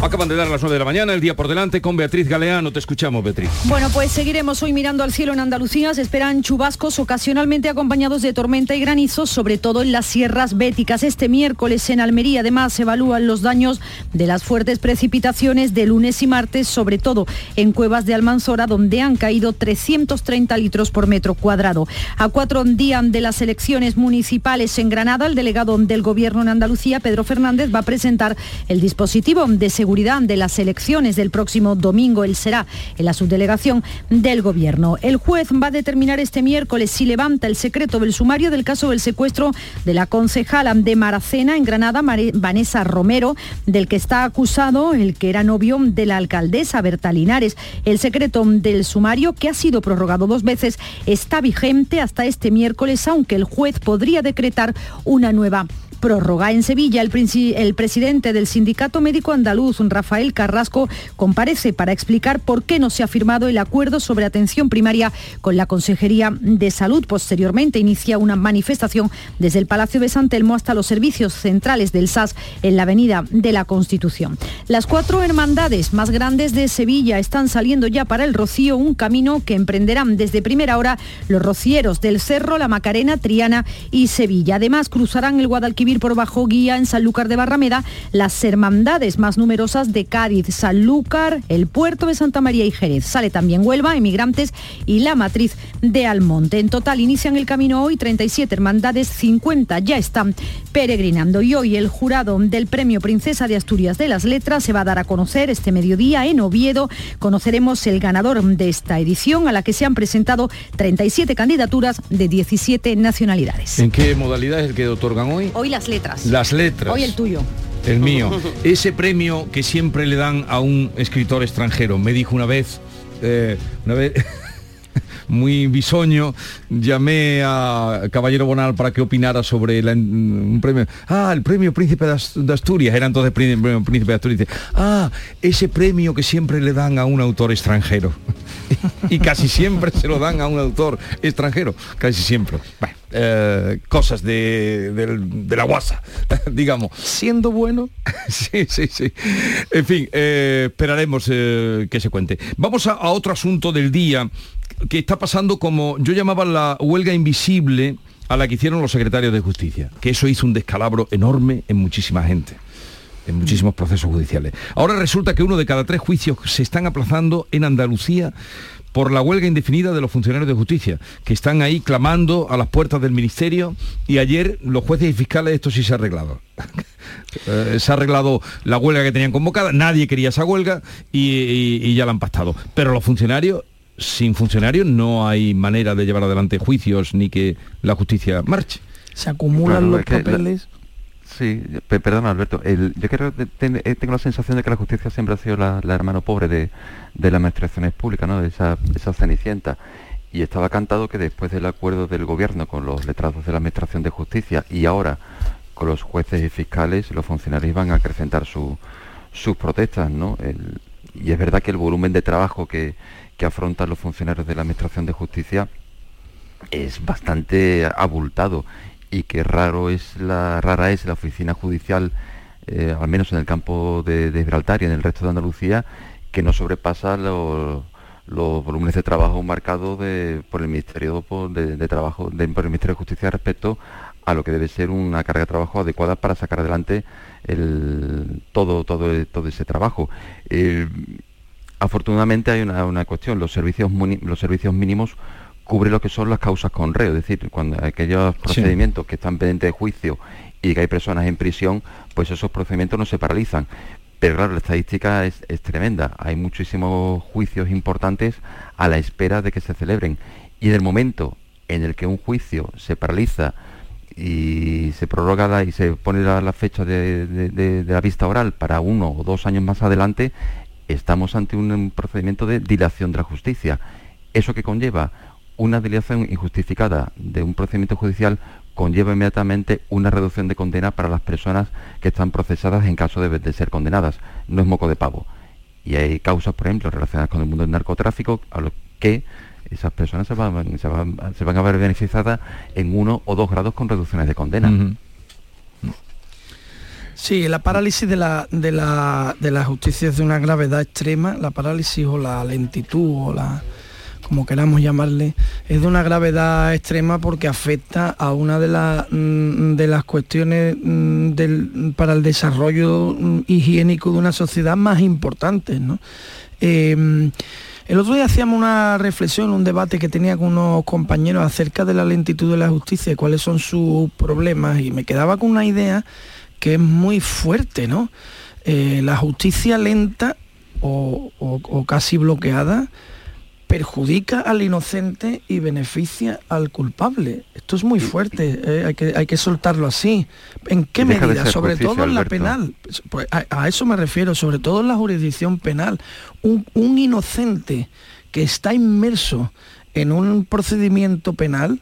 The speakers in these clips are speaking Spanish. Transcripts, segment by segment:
Acaban de dar las 9 de la mañana, el día por delante con Beatriz Galeano. Te escuchamos, Beatriz. Bueno, pues seguiremos hoy mirando al cielo en Andalucía. Se esperan chubascos ocasionalmente acompañados de tormenta y granizo, sobre todo en las sierras béticas. Este miércoles en Almería además se evalúan los daños de las fuertes precipitaciones de lunes y martes, sobre todo en cuevas de Almanzora, donde han caído 330 litros por metro cuadrado. A cuatro días de las elecciones municipales en Granada, el delegado del Gobierno en Andalucía, Pedro Fernández, va a presentar el dispositivo de seguridad de las elecciones del próximo domingo. Él será en la subdelegación del Gobierno. El juez va a determinar este miércoles si levanta el secreto del sumario del caso del secuestro de la concejala de Maracena en Granada, Vanessa Romero, del que está acusado el que era novio de la alcaldesa Berta Linares. El secreto del sumario, que ha sido prorrogado dos veces, está vigente hasta este miércoles, aunque el juez podría decretar una nueva prórroga. En Sevilla, el, el, presidente del Sindicato Médico Andaluz, Rafael Carrasco, comparece para explicar por qué no se ha firmado el acuerdo sobre atención primaria con la Consejería de Salud. Posteriormente inicia una manifestación desde el Palacio de San Telmo hasta los servicios centrales del SAS en la Avenida de la Constitución. Las cuatro hermandades más grandes de Sevilla están saliendo ya para el Rocío, un camino que emprenderán desde primera hora los rocieros del Cerro, la Macarena, Triana y Sevilla. Además, cruzarán el Guadalquivir por bajo guía en Sanlúcar de Barrameda las hermandades más numerosas de Cádiz, Sanlúcar, el puerto de Santa María y Jerez. Sale también Huelva, Emigrantes y la matriz de Almonte. En total inician el camino hoy 37 hermandades, 50 ya están peregrinando y hoy el jurado del Premio Princesa de Asturias de las Letras se va a dar a conocer este mediodía en Oviedo. Conoceremos el ganador de esta edición a la que se han presentado 37 candidaturas de 17 nacionalidades. ¿En qué modalidad es el que otorgan hoy? Hoy las letras. Las letras. Hoy el tuyo. El mío. Ese premio que siempre le dan a un escritor extranjero. Me dijo una vez, eh, una vez muy bisoño, llamé a Caballero Bonal para que opinara sobre un premio. Ah, el premio Príncipe de Asturias, era entonces premio Príncipe de Asturias. Ah, ese premio que siempre le dan a un autor extranjero. y casi siempre se lo dan a un autor extranjero, casi siempre. Bueno, eh, cosas de, la guasa, digamos. Siendo bueno. sí, sí, sí. En fin, eh, esperaremos eh, que se cuente. Vamos a otro asunto del día que está pasando como yo llamaba la huelga invisible a la que hicieron los secretarios de justicia, que eso hizo un descalabro enorme en muchísima gente en muchísimos procesos judiciales. Ahora resulta que uno de cada tres juicios se están aplazando en Andalucía por la huelga indefinida de los funcionarios de justicia, que están ahí clamando a las puertas del ministerio y ayer los jueces y fiscales esto sí se ha arreglado. Eh, se ha arreglado la huelga que tenían convocada, nadie quería esa huelga y, ya la han pactado. Pero los funcionarios sin funcionarios no hay manera de llevar adelante juicios ni que la justicia marche. Se acumulan los papeles. Sí, perdón Alberto, yo creo que eh, tengo la sensación de que la justicia siempre ha sido la, hermano pobre de, las administraciones públicas, ¿no? de esa, esa cenicienta. Y estaba cantado que después del acuerdo del gobierno con los letrados de la administración de justicia y ahora con los jueces y fiscales, los funcionarios van a acrecentar sus protestas, ¿no? y es verdad que el volumen de trabajo que, que afrontan los funcionarios de la Administración de Justicia es bastante abultado y que raro es la rara es la oficina judicial eh, al menos en el campo de, Gibraltar y en el resto de Andalucía que no sobrepasa los, volúmenes de trabajo marcados por el Ministerio de, Trabajo por el Ministerio de Justicia respecto a lo que debe ser una carga de trabajo adecuada para sacar adelante el, todo, todo, todo ese trabajo. Eh, afortunadamente hay una, cuestión, los servicios, los servicios mínimos cubren lo que son las causas con reo, es decir, cuando aquellos procedimientos que están pendientes de juicio y que hay personas en prisión, pues esos procedimientos no se paralizan. Pero claro, la estadística es, tremenda. Hay muchísimos juicios importantes a la espera de que se celebren. Y en el momento en el que un juicio se paraliza y se prorroga y se pone la, fecha de, la vista oral para uno o dos años más adelante, estamos ante un procedimiento de dilación de la justicia. Eso que conlleva una dilación injustificada de un procedimiento judicial conlleva inmediatamente una reducción de condena para las personas que están procesadas en caso de, ser condenadas. No es moco de pavo. Y hay causas, por ejemplo, relacionadas con el mundo del narcotráfico, a lo que esas personas se van, a ver beneficiadas en uno o dos grados con reducciones de condena. Sí, la parálisis de la, de la, de la justicia es de una gravedad extrema, la parálisis o la lentitud o la como queramos llamarle, es de una gravedad extrema porque afecta a una de, las mm, de las cuestiones mm, del, para el desarrollo mm, higiénico de una sociedad más importantes. ¿no? Em, el otro día hacíamos una reflexión, un debate que tenía con unos compañeros acerca de la lentitud de la justicia y cuáles son sus problemas y me quedaba con una idea que es muy fuerte, ¿no? Eh, la justicia lenta o, o casi bloqueada perjudica al inocente y beneficia al culpable. Esto es muy fuerte, eh, hay, que, hay que soltarlo así. ¿En qué medida? Sobre todo en la penal. Pues a, eso me refiero, sobre todo en la jurisdicción penal. Un, inocente que está inmerso en un procedimiento penal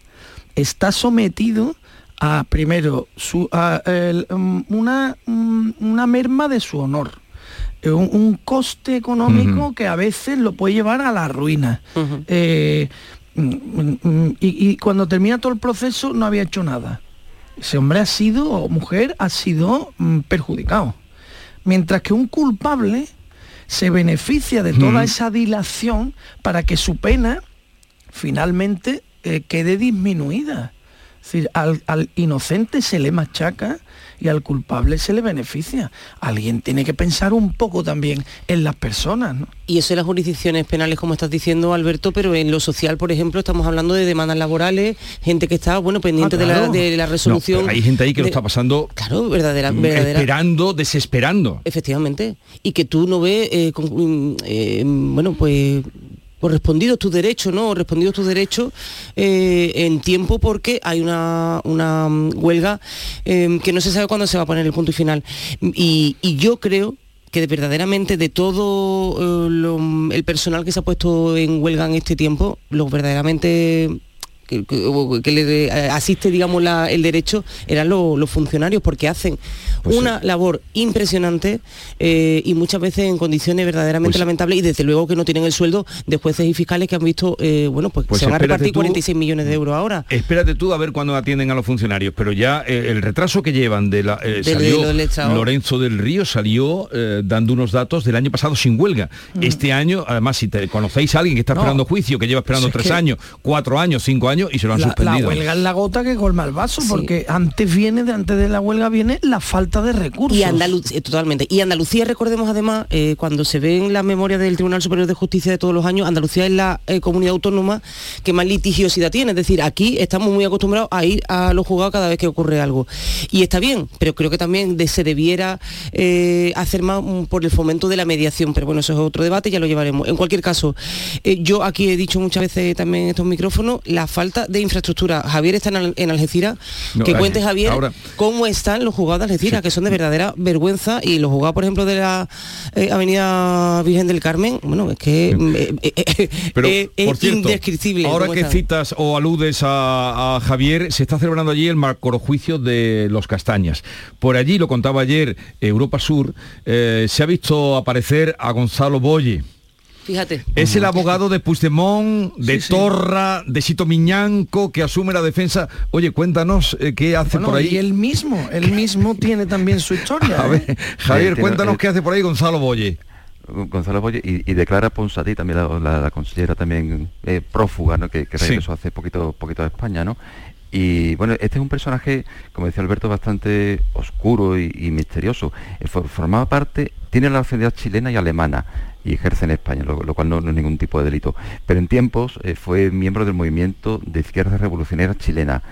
está sometido a, primero, su, a, mm, una, mm, una merma de su honor un, coste económico que a veces lo puede llevar a la ruina. Eh, mm, y, cuando termina todo el proceso no había hecho nada. Ese hombre ha sido, o mujer, ha sido mm, perjudicado. Mientras que un culpable se beneficia de toda esa dilación para que su pena finalmente eh, quede disminuida. Decir, al, al, inocente se le machaca y al culpable se le beneficia. Alguien tiene que pensar un poco también en las personas. Y eso en las jurisdicciones penales, como estás diciendo, Alberto, pero en lo social, por ejemplo, estamos hablando de demandas laborales, gente que está, bueno, pendiente ah, de, la, resolución. hay gente ahí que lo está pasando. Claro, verdadera, mm, Esperando, desesperando. Efectivamente. Y que tú no ves, eh, mm, eh, bueno, pues pues respondidos tus derechos, ¿no? Respondidos tus derechos eh, en tiempo porque hay una, una mm, huelga em, que no se sabe cuándo se va a poner el punto y final. Y, yo creo que verdaderamente de todo eh, el personal que se ha puesto en huelga en este tiempo, lo verdaderamente que, le eh, asiste, digamos, el derecho eran los funcionarios, porque hacen pues una labor impresionante eh, y muchas veces en condiciones verdaderamente pues lamentables y desde luego que no tienen el sueldo de jueces y fiscales que han visto, eh, bueno, pues, pues, se van a repartir 46 millones de euros ahora. Espérate tú a ver cuándo atienden a los funcionarios, pero ya el retraso que llevan de la... salió, Lorenzo del Río salió dando unos datos del año pasado sin huelga. Mm. Este año, además, si te conocéis a alguien que está esperando juicio, que lleva esperando tres años, cuatro años, cinco años, y se lo han la, suspendido. La huelga es la gota que colma el vaso, porque antes viene, de antes de la huelga viene la falta de recursos. Y Andalucía, eh, totalmente. Y Andalucía, recordemos además, eh, cuando se ve en la memoria del Tribunal Superior de Justicia de todos los años, Andalucía es la eh, comunidad autónoma que más litigiosidad tiene. Es decir, aquí estamos muy acostumbrados a ir a los juzgados cada vez que ocurre algo. Y está bien, pero creo que también se debiera hacer más mm, por el fomento de la mediación. Pero bueno, eso es otro debate, ya lo llevaremos. En cualquier caso, yo aquí he dicho muchas veces también en estos micrófonos, la falta de infraestructura. Javier está en, Algeciras. que cuente, Javier, cómo están los juzgados de Algeciras, que son de verdadera vergüenza. Y los juzgados, por ejemplo, de la eh, Avenida Virgen del Carmen, bueno, es que eh, eh, es indescriptible. Ahora que citas o aludes a, Javier, se está celebrando allí el macrojuicio de los castañas. Por allí, lo contaba ayer Europa Sur, se ha visto aparecer a Gonzalo Boye Fíjate. Es el abogado de Puigdemont, de Torra, de Sito Miñanco, que asume la defensa. Oye, cuéntanos eh, qué hace por ahí. Y él mismo, él mismo tiene también su historia. A ver, ¿eh? Javier, cuéntanos qué hace por ahí Gonzalo Boye. Gonzalo Boye y, declara Ponsatí, también la, consellera también eh, prófuga, ¿no? que, que regresó hace poquito, poquito de España, ¿no? Y bueno, este es un personaje, como decía Alberto, bastante oscuro y, misterioso. formaba parte, tiene la nacionalidad chilena y alemana y ejerce en España, lo, cual no, es ningún tipo de delito. Pero en tiempos eh, fue miembro del movimiento de izquierda revolucionaria chilena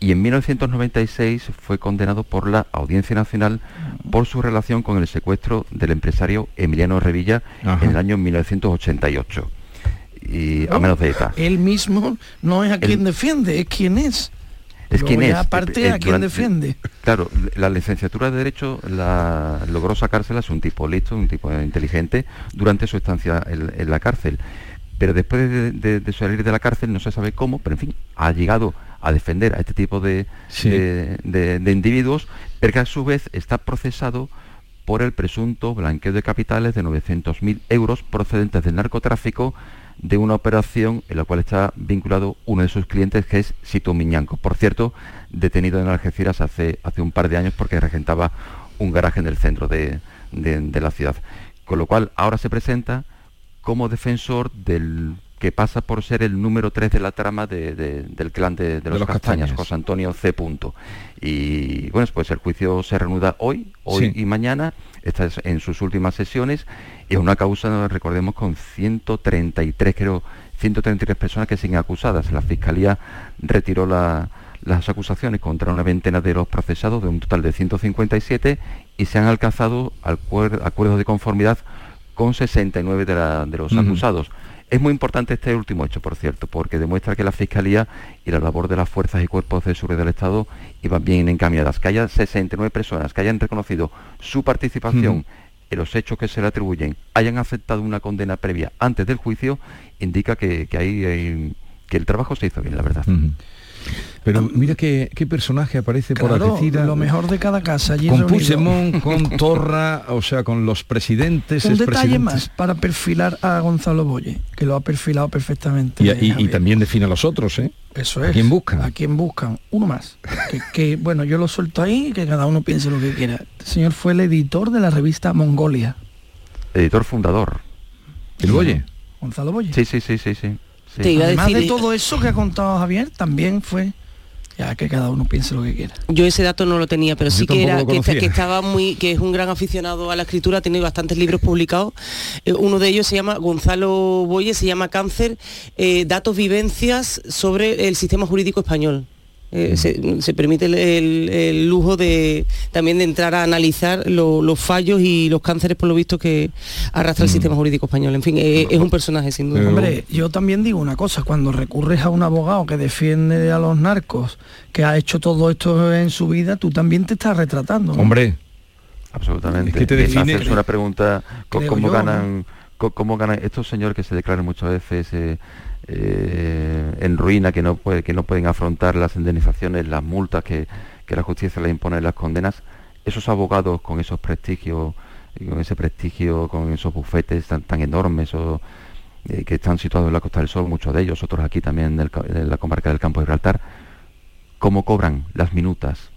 y en 1996 fue condenado por la Audiencia Nacional por su relación con el secuestro del empresario Emiliano Revilla en el año 1988. Y a menos de ETA. Él mismo no es a quien defiende, es quien es es quien es. Aparte, eh, ¿a quién defiende? Claro, la licenciatura de Derecho la logró sacársela, es un tipo listo, un tipo inteligente, durante su estancia en, la cárcel. Pero después de, salir de la cárcel, no se sabe cómo, pero en fin, ha llegado a defender a este tipo de, de individuos, pero que a su vez está procesado por el presunto blanqueo de capitales de 900.000 euros procedentes del narcotráfico de una operación en la cual está vinculado uno de sus clientes que es Sito Miñanco. Por cierto, detenido en Algeciras hace, hace un par de años porque regentaba un garaje en el centro de, la ciudad. Con lo cual ahora se presenta como defensor del que pasa por ser el número 3 de la trama del clan de, los, castañas, José Antonio C. Y bueno, pues el juicio se reanuda hoy, hoy y mañana, está en sus últimas sesiones, y es una causa, recordemos, con 133, creo, 133 personas que siguen acusadas. La Fiscalía retiró las acusaciones contra una veintena de los procesados, de un total de 157, y se han alcanzado acuerdos de conformidad con 69 de, los acusados. Es muy importante este último hecho, por cierto, porque demuestra que la Fiscalía y la labor de las fuerzas y cuerpos de seguridad del Estado iban bien encaminadas. Que haya 69 personas que hayan reconocido su participación en los hechos que se le atribuyen, hayan aceptado una condena previa antes del juicio, indica que, que, hay, que el trabajo se hizo bien, la verdad. Pero mira qué, personaje aparece por Algeciras. Lo mejor de cada casa. con Puigdemont, con Torra, o sea, con los presidentes. Un detalle más para perfilar a Gonzalo Boye, que lo ha perfilado perfectamente. Y, también define a los otros, ¿eh? Eso es. ¿A quién buscan? A quién buscan. Uno más. que, bueno, yo lo suelto ahí y que cada uno piense lo que quiera. Este señor fue el editor de la revista Mongolia. Editor fundador. ¿El Boye? Gonzalo Boye. Sí, sí, sí, sí, sí. Además de todo eso que ha contado Javier, también fue ya que cada uno piense lo que quiera. Yo ese dato no lo tenía, pero sí que era que, estaba muy, que es un gran aficionado a la escritura, tiene bastantes libros publicados. Eh, uno de ellos se llama Gonzalo Boye, se llama Cáncer, eh, datos vivencias sobre el sistema jurídico español. Eh, se, permite el, lujo de también de entrar a analizar los fallos y los cánceres por lo visto que arrastra el sistema jurídico español. En fin, eh, es un personaje sin duda. Hombre, yo también digo una cosa, cuando recurres a un abogado que defiende a los narcos, que ha hecho todo esto en su vida, tú también te estás retratando. Hombre. Absolutamente. ¿Qué te define? Es una pregunta, ¿cómo, ganan, cómo, ganan estos señores que se declaran muchas veces... Eh, eh, en ruina, que no, puede, que no pueden afrontar las indemnizaciones, las multas que, la justicia les impone, las condenas, esos abogados con esos prestigios, con ese prestigio, con esos bufetes tan, tan enormes o, eh, que están situados en la Costa del Sol, muchos de ellos, otros aquí también en, la comarca del Campo de Gibraltar, ¿cómo cobran las minutas?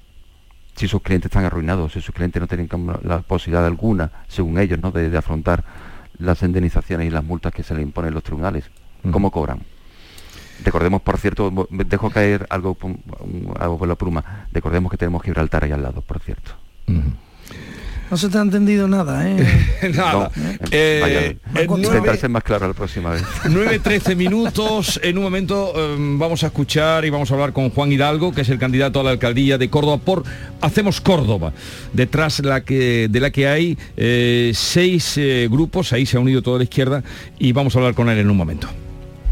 Si sus clientes están arruinados, si sus clientes no tienen la posibilidad alguna, según ellos, ¿no? de, de afrontar las indemnizaciones y las multas que se le imponen los tribunales cómo cobran. Recordemos, por cierto, dejo caer algo, algo por la pluma. Recordemos que tenemos Gibraltar ahí al lado, por cierto. No se te ha entendido nada, ¿eh? nada. eh, intentar ser más claro la próxima vez. 9-13 minutos. En un momento em, vamos a escuchar y vamos a hablar con Juan Hidalgo, que es el candidato a la alcaldía de Córdoba por Hacemos Córdoba. Detrás de la que, de la que hay eh, seis eh, grupos, ahí se ha unido toda la izquierda y vamos a hablar con él en un momento.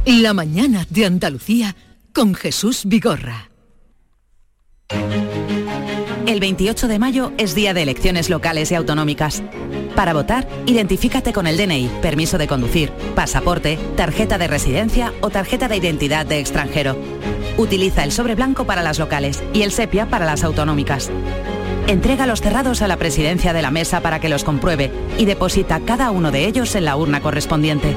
La mañana de Andalucía con Jesús Vigorra. El 28 de mayo es día de elecciones locales y autonómicas. Para votar, identifícate con el DNI, permiso de conducir, pasaporte, tarjeta de residencia o tarjeta de identidad de extranjero. Utiliza el sobre blanco para las locales y el sepia para las autonómicas. Entrega los cerrados a la presidencia de la mesa para que los compruebe y deposita cada uno de ellos en la urna correspondiente.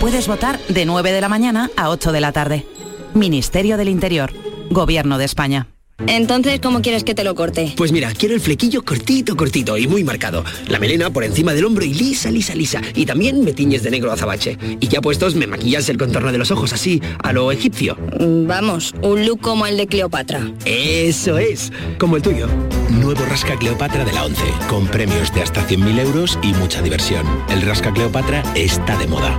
Puedes votar de 9 de la mañana a 8 de la tarde. Ministerio del Interior. Gobierno de España. Entonces, ¿cómo quieres que te lo corte? Pues mira, quiero el flequillo cortito, cortito y muy marcado. La melena por encima del hombro y lisa, lisa, lisa. Y también me tiñes de negro azabache. Y ya puestos, me maquillas el contorno de los ojos así, a lo egipcio. Mm, vamos, un look como el de Cleopatra. Eso es, como el tuyo. Nuevo Rasca Cleopatra de la 11, con premios de hasta 100.000 euros y mucha diversión. El Rasca Cleopatra está de moda.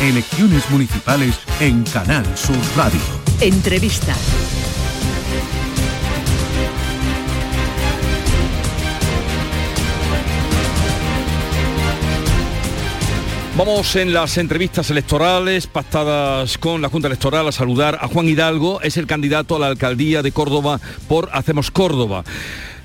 Elecciones municipales en Canal Sur Radio. Entrevista. Vamos en las entrevistas electorales pactadas con la Junta Electoral a saludar a Juan Hidalgo, es el candidato a la alcaldía de Córdoba por Hacemos Córdoba.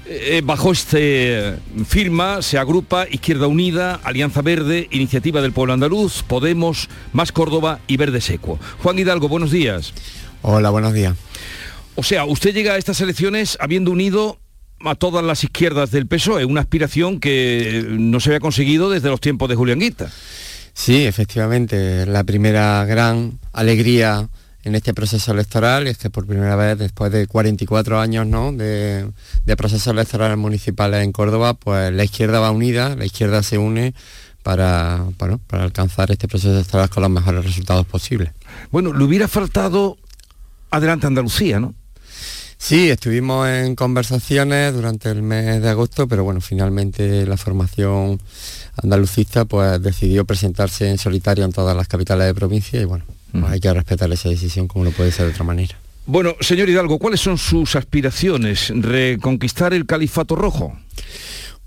Eh, bajo este firma se agrupa Izquierda Unida, Alianza Verde, Iniciativa del Pueblo Andaluz, Podemos, Más Córdoba y Verde Seco. Juan Hidalgo, buenos días. Hola, buenos días. O sea, usted llega a estas elecciones habiendo unido a todas las izquierdas del PSOE, una aspiración que no se había conseguido desde los tiempos de Julián Guita. Sí, efectivamente, la primera gran alegría en este proceso electoral es que por primera vez después de 44 años ¿no? de, de procesos electorales municipales en Córdoba, pues la izquierda va unida, la izquierda se une para, para, para alcanzar este proceso electoral con los mejores resultados posibles. Bueno, le hubiera faltado adelante Andalucía, ¿no? Sí, estuvimos en conversaciones durante el mes de agosto, pero bueno, finalmente la formación andalucista pues decidió presentarse en solitario en todas las capitales de provincia y bueno, pues hay que respetar esa decisión como no puede ser de otra manera. Bueno, señor Hidalgo, ¿cuáles son sus aspiraciones? ¿Reconquistar el califato rojo?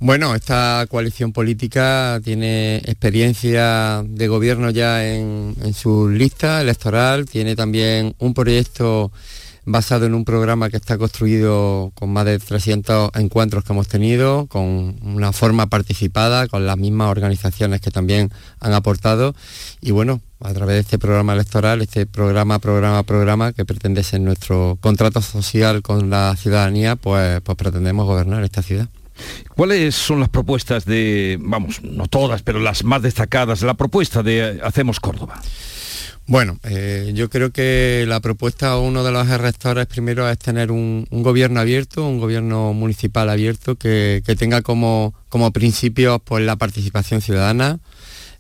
Bueno, esta coalición política tiene experiencia de gobierno ya en, en su lista electoral, tiene también un proyecto basado en un programa que está construido con más de 300 encuentros que hemos tenido, con una forma participada, con las mismas organizaciones que también han aportado. Y bueno, a través de este programa electoral, este programa, programa, programa, que pretende ser nuestro contrato social con la ciudadanía, pues, pues pretendemos gobernar esta ciudad. ¿Cuáles son las propuestas de, vamos, no todas, pero las más destacadas, la propuesta de Hacemos Córdoba? Bueno, eh, yo creo que la propuesta uno de los rectores primero es tener un, gobierno abierto, un gobierno municipal abierto que, tenga como, como principio pues, la participación ciudadana,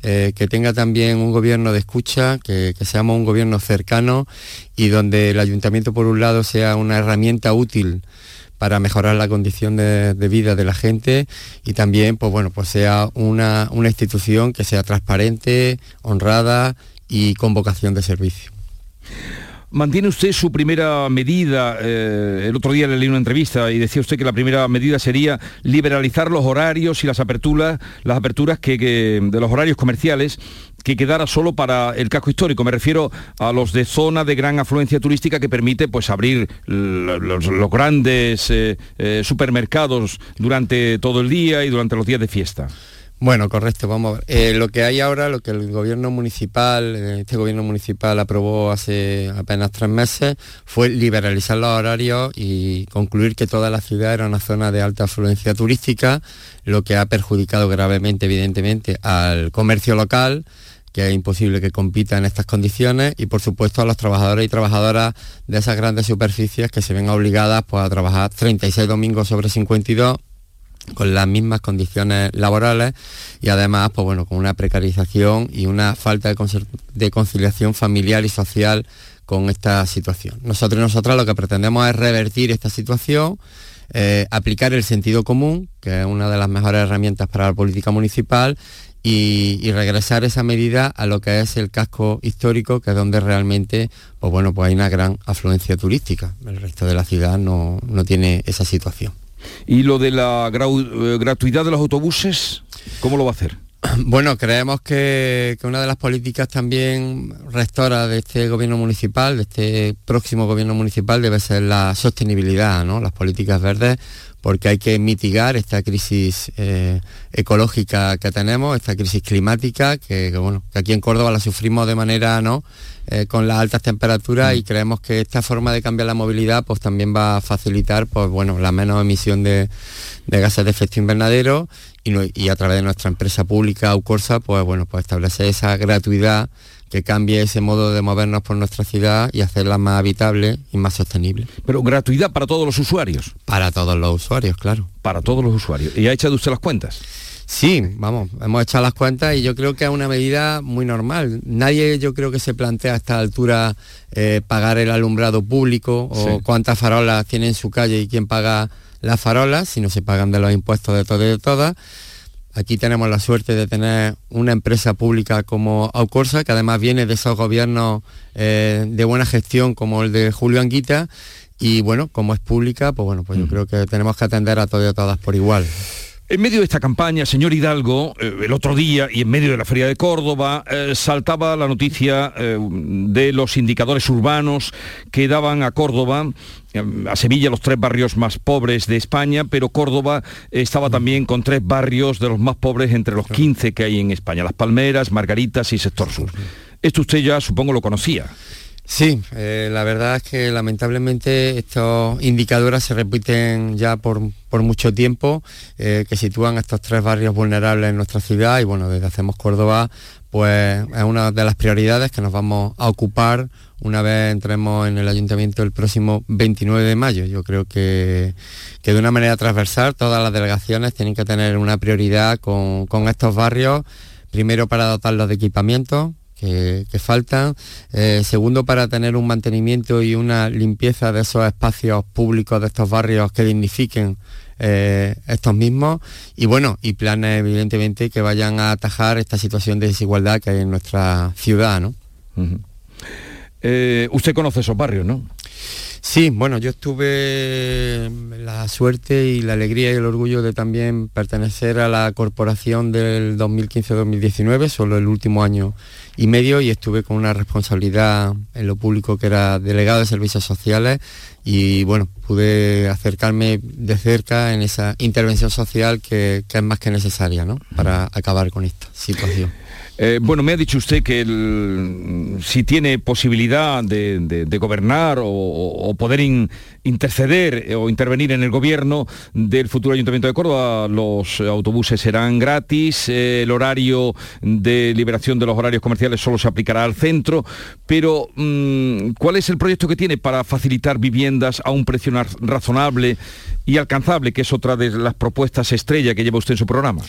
eh, que tenga también un gobierno de escucha, que, que, seamos un gobierno cercano y donde el ayuntamiento por un lado sea una herramienta útil para mejorar la condición de, de, vida de la gente y también pues bueno pues sea una, una institución que sea transparente, honrada y con vocación de servicio. ¿Mantiene usted su primera medida? Eh, el otro día le leí una entrevista y decía usted que la primera medida sería liberalizar los horarios y las aperturas, las aperturas que, de los horarios comerciales que quedara solo para el casco histórico. Me refiero a los de zona de gran afluencia turística que permite pues abrir los, los grandes eh, eh, supermercados durante todo el día y durante los días de fiesta. Bueno, correcto, vamos a ver. Eh, lo que hay ahora, lo que el gobierno municipal, este gobierno municipal aprobó hace apenas tres meses, fue liberalizar los horarios y concluir que toda la ciudad era una zona de alta afluencia turística, lo que ha perjudicado gravemente, evidentemente, al comercio local, que es imposible que compita en estas condiciones y por supuesto a los trabajadores y trabajadoras de esas grandes superficies que se ven obligadas pues, a trabajar 36 domingos sobre 52 con las mismas condiciones laborales y además pues bueno con una precarización y una falta de, conciliación familiar y social con esta situación. Nosotros y nosotras lo que pretendemos es revertir esta situación, eh, aplicar el sentido común, que es una de las mejores herramientas para la política municipal, y, regresar esa medida a lo que es el casco histórico, que es donde realmente pues bueno, pues hay una gran afluencia turística. El resto de la ciudad no, no tiene esa situación. ¿Y lo de la eh, gratuidad de los autobuses, cómo lo va a hacer? Bueno, creemos que, una de las políticas también rectoras de este gobierno municipal, de este próximo gobierno municipal, debe ser la sostenibilidad, ¿no? Las políticas verdes porque hay que mitigar esta crisis eh, ecológica que tenemos, esta crisis climática, que, bueno, que aquí en Córdoba la sufrimos de manera no eh, con las altas temperaturas y mm. creemos que esta forma de cambiar la movilidad pues también va a facilitar pues bueno la menos emisión de, gases de efecto invernadero y, a través de nuestra empresa pública Aucorsa pues bueno pues establecer esa gratuidad que cambie ese modo de movernos por nuestra ciudad y hacerla más habitable y más sostenible. Pero gratuidad para todos los usuarios. Para todos los usuarios, claro. Para todos los usuarios. ¿Y ha echado usted las cuentas? Sí, vamos, hemos echado las cuentas y yo creo que es una medida muy normal. Nadie yo creo que se plantea a esta altura eh, pagar el alumbrado público o cuántas farolas tiene en su calle y quién paga las farolas, si no se pagan de los impuestos de todo y de todas. Aquí tenemos la suerte de tener una empresa pública como Aucorsa, que además viene de esos gobiernos eh, de buena gestión como el de Julio Anguita. Y bueno, como es pública, pues bueno, pues yo mm. creo que tenemos que atender a todos y a todas por igual. En medio de esta campaña, señor Hidalgo, eh, el otro día y en medio de la Feria de Córdoba, eh, saltaba la noticia eh, de los indicadores urbanos que daban a Córdoba, a Sevilla, los tres barrios más pobres de España, pero Córdoba estaba también con tres barrios de los más pobres entre los 15 que hay en España, Las Palmeras, Margaritas y Sector Sur. Esto usted ya supongo lo conocía. Sí, eh, la verdad es que lamentablemente estos indicadores se repiten ya por, mucho tiempo, eh, que sitúan estos tres barrios vulnerables en nuestra ciudad y bueno, desde Hacemos Córdoba pues es una de las prioridades que nos vamos a ocupar una vez entremos en el ayuntamiento el próximo 29 de mayo. Yo creo que, que de una manera transversal todas las delegaciones tienen que tener una prioridad con, con estos barrios, primero para dotarlos de equipamiento, que, faltan. Eh, segundo, para tener un mantenimiento y una limpieza de esos espacios públicos de estos barrios que dignifiquen eh, estos mismos. Y bueno, y planes evidentemente que vayan a atajar esta situación de desigualdad que hay en nuestra ciudad. ¿no? Eh, usted conoce esos barrios, ¿no? Sí, bueno, yo tuve la suerte y la alegría y el orgullo de también pertenecer a la corporación del 2015-2019, solo el último año y medio, y estuve con una responsabilidad en lo público que era delegado de servicios sociales y bueno, pude acercarme de cerca en esa intervención social que, que es más que necesaria ¿no? para acabar con esta situación. Eh, bueno, me ha dicho usted que si tiene posibilidad de, gobernar o, poder interceder eh, o intervenir en el gobierno del futuro Ayuntamiento de Córdoba, los autobuses serán gratis, eh, el horario de liberación de los horarios comerciales solo se aplicará al centro, pero mm, ¿cuál es el proyecto que tiene para facilitar viviendas a un precio razonable y alcanzable, que es otra de las propuestas estrella que lleva usted en su programa?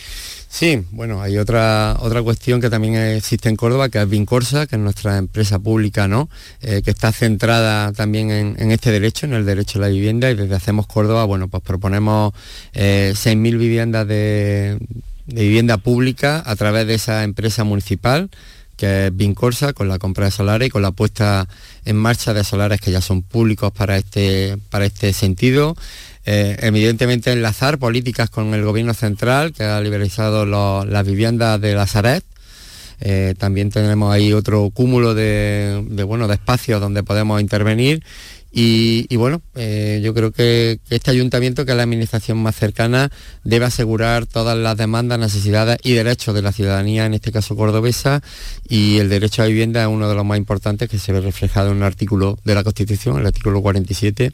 Sí, bueno, hay otra, otra cuestión que también existe en Córdoba, que es Vincorsa, que es nuestra empresa pública, ¿no? Eh, que está centrada también en, este derecho, en el derecho la vivienda, y desde Hacemos Córdoba, bueno, pues proponemos 6.000 eh, viviendas de, vivienda pública a través de esa empresa municipal que es Vincorsa, con la compra de solares y con la puesta en marcha de solares que ya son públicos para este, para este sentido. Eh, evidentemente enlazar políticas con el gobierno central que ha liberalizado las viviendas de la Saret. Eh, también tenemos ahí otro cúmulo de, bueno, de espacios donde podemos intervenir y, bueno, eh, yo creo que, este ayuntamiento, que es la administración más cercana, debe asegurar todas las demandas, necesidades y derechos de la ciudadanía, en este caso cordobesa, y el derecho a vivienda es uno de los más importantes que se ve reflejado en un artículo de la Constitución, el artículo 47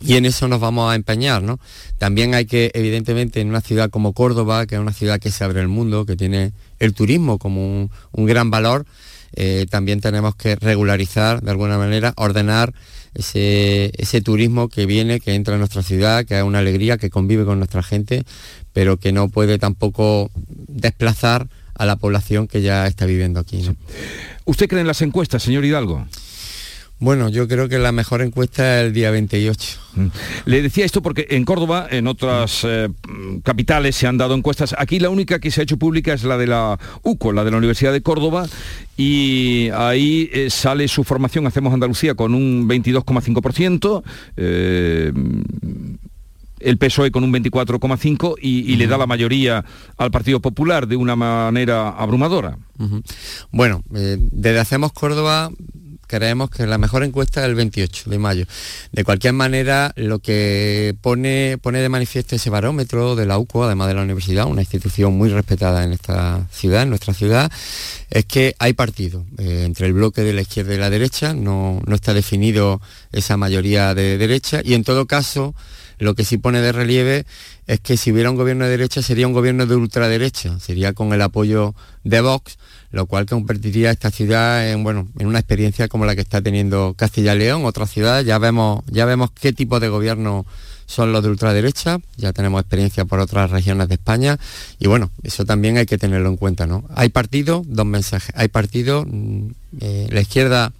y en eso nos vamos a empeñar, ¿no? También hay que, evidentemente, en una ciudad como Córdoba, que es una ciudad que se abre al mundo, que tiene el turismo como un, gran valor, eh, también tenemos que regularizar, de alguna manera, ordenar ese, ese turismo que viene, que entra en nuestra ciudad, que es una alegría, que convive con nuestra gente, pero que no puede tampoco desplazar a la población que ya está viviendo aquí. ¿Usted cree en las encuestas, señor Hidalgo? Bueno, yo creo que la mejor encuesta es el día 28. Mm. Le decía esto porque en Córdoba, en otras eh, capitales se han dado encuestas. Aquí la única que se ha hecho pública es la de la UCO, la de la Universidad de Córdoba, y ahí eh, sale su formación, Hacemos Andalucía, con un 22,5%. Eh, el PSOE con un 24,5 y, le da la mayoría al Partido Popular de una manera abrumadora. Bueno, desde Hacemos Córdoba creemos que la mejor encuesta es el 28 de mayo. De cualquier manera, lo que pone, pone de manifiesto ese barómetro de la UCO, además de la universidad, una institución muy respetada en esta ciudad, en nuestra ciudad, es que hay partido eh, entre el bloque de la izquierda y la derecha, no, no está definido esa mayoría de derecha. Y en todo caso lo que sí pone de relieve es que si hubiera un gobierno de derecha sería un gobierno de ultraderecha, sería con el apoyo de Vox, lo cual convertiría esta ciudad en, bueno, en una experiencia como la que está teniendo Castilla y León, otra ciudad, ya vemos, ya vemos qué tipo de gobierno son los de ultraderecha, ya tenemos experiencia por otras regiones de España y bueno, eso también hay que tenerlo en cuenta, ¿no? Hay partido, dos mensajes, hay partido, mm, eh, la izquierda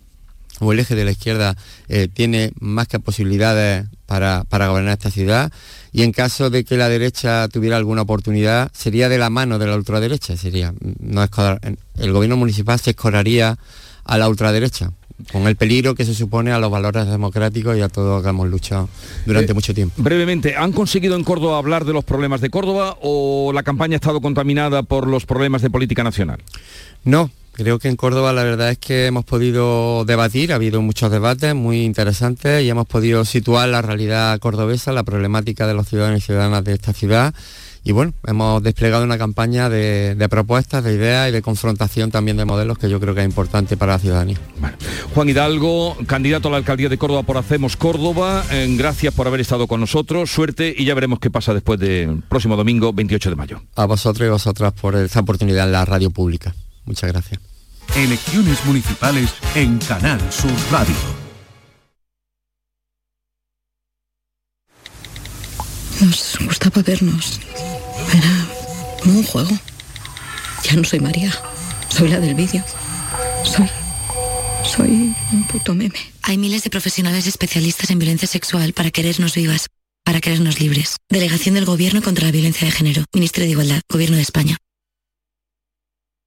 o el eje de la izquierda eh, tiene más que posibilidades para, para gobernar esta ciudad y en caso de que la derecha tuviera alguna oportunidad, sería de la mano de la ultraderecha, sería, no el gobierno municipal se escoraría a la ultraderecha, con el peligro que se supone a los valores democráticos y a todo lo que hemos luchado durante Eh, mucho tiempo. Brevemente, ¿han conseguido en Córdoba hablar de los problemas de Córdoba o la campaña ha estado contaminada por los problemas de política nacional? No, creo que en Córdoba la verdad es que hemos podido debatir, ha habido muchos debates muy interesantes y hemos podido situar la realidad cordobesa, la problemática de los ciudadanos y ciudadanas de esta ciudad. Y bueno, hemos desplegado una campaña de, de propuestas, de ideas y de confrontación también de modelos que yo creo que es importante para la ciudadanía. Juan Hidalgo, candidato a la alcaldía de Córdoba por Hacemos Córdoba, eh, gracias por haber estado con nosotros, suerte y ya veremos qué pasa después del próximo domingo 28 de mayo. A vosotros y vosotras por esta oportunidad en la radio pública. Muchas gracias. Elecciones municipales en Canal Sur Radio. Nos gustaba vernos. Era como un juego. Ya no soy María. Soy la del vídeo. Soy. Soy un puto meme. Hay miles de profesionales especialistas en violencia sexual para querernos vivas, para querernos libres. Delegación del Gobierno contra la Violencia de Género. Ministerio de Igualdad. Gobierno de España.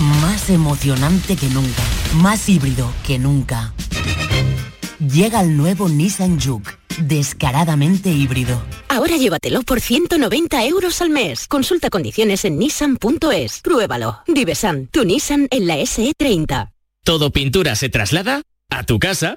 más emocionante que nunca, más híbrido que nunca. Llega el nuevo Nissan Juke, descaradamente híbrido. Ahora llévatelo por 190 euros al mes. Consulta condiciones en nissan.es. Pruébalo. Divesan, tu Nissan en la SE30. Todo pintura se traslada a tu casa.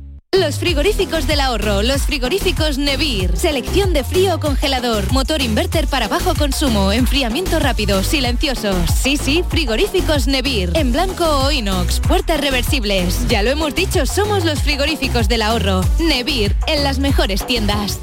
Los frigoríficos del ahorro, los frigoríficos Nevir. Selección de frío o congelador, motor inverter para bajo consumo, enfriamiento rápido, silenciosos. Sí, sí, frigoríficos Nevir. En blanco o inox, puertas reversibles. Ya lo hemos dicho, somos los frigoríficos del ahorro. Nevir, en las mejores tiendas.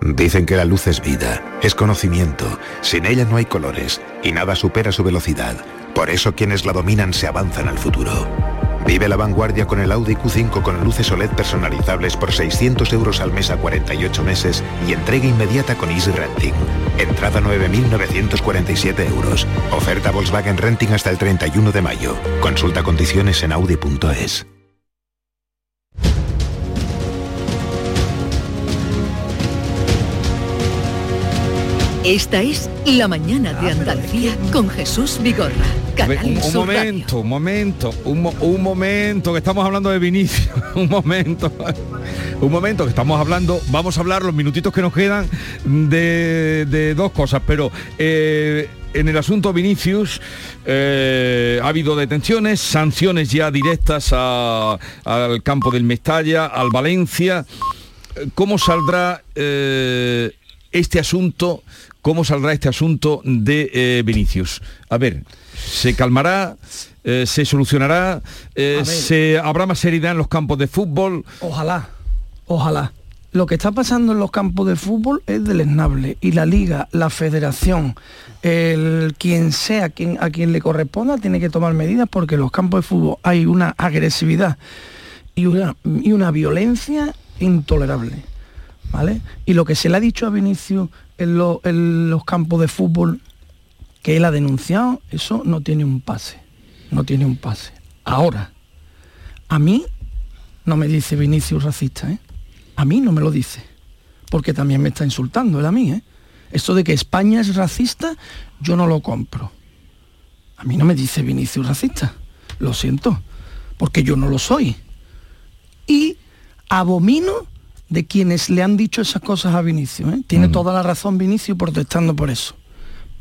Dicen que la luz es vida, es conocimiento. Sin ella no hay colores y nada supera su velocidad. Por eso quienes la dominan se avanzan al futuro. Vive la vanguardia con el Audi Q5 con luces OLED personalizables por 600 euros al mes a 48 meses y entrega inmediata con Easy Renting. Entrada 9.947 euros. Oferta Volkswagen Renting hasta el 31 de mayo. Consulta condiciones en audi.es. Esta es La Mañana de Andalucía con Jesús Vigorra. Un, momento, un momento, un, mo- un momento, que estamos hablando de Vinicius, un momento, un momento, que estamos hablando, vamos a hablar los minutitos que nos quedan de, de dos cosas, pero eh, en el asunto Vinicius eh, ha habido detenciones, sanciones ya directas a- al campo del Mestalla, al Valencia. ¿Cómo saldrá eh, este asunto? ¿Cómo saldrá este asunto de eh, Vinicius? A ver, ¿se calmará? Eh, ¿Se solucionará? Eh. ¿Se habrá más seriedad en los campos de fútbol? Ojalá, ojalá. Lo que está pasando en los campos de fútbol es deleznable y la liga, la federación, el quien sea quien, a quien le corresponda tiene que tomar medidas porque en los campos de fútbol hay una agresividad y una, y una violencia intolerable. Y lo que se le ha dicho a Vinicius en los campos de fútbol que él ha denunciado, eso no tiene un pase. No tiene un pase. Ahora, a mí no me dice Vinicius racista, ¿eh? A mí no me lo dice. Porque también me está insultando él a mí, ¿eh? Esto de que España es racista, yo no lo compro. A mí no me dice Vinicius racista. Lo siento. Porque yo no lo soy. Y abomino de quienes le han dicho esas cosas a Vinicius. ¿eh? Tiene toda la razón Vinicius protestando por eso.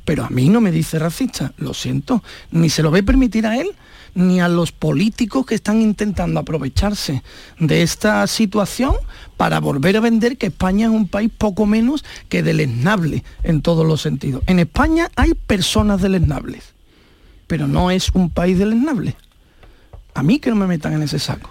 Pero a mí no me dice racista, lo siento. Ni se lo voy a permitir a él, ni a los políticos que están intentando aprovecharse de esta situación para volver a vender que España es un país poco menos que deleznable en todos los sentidos. En España hay personas deleznables, pero no es un país deleznable. A mí que no me metan en ese saco.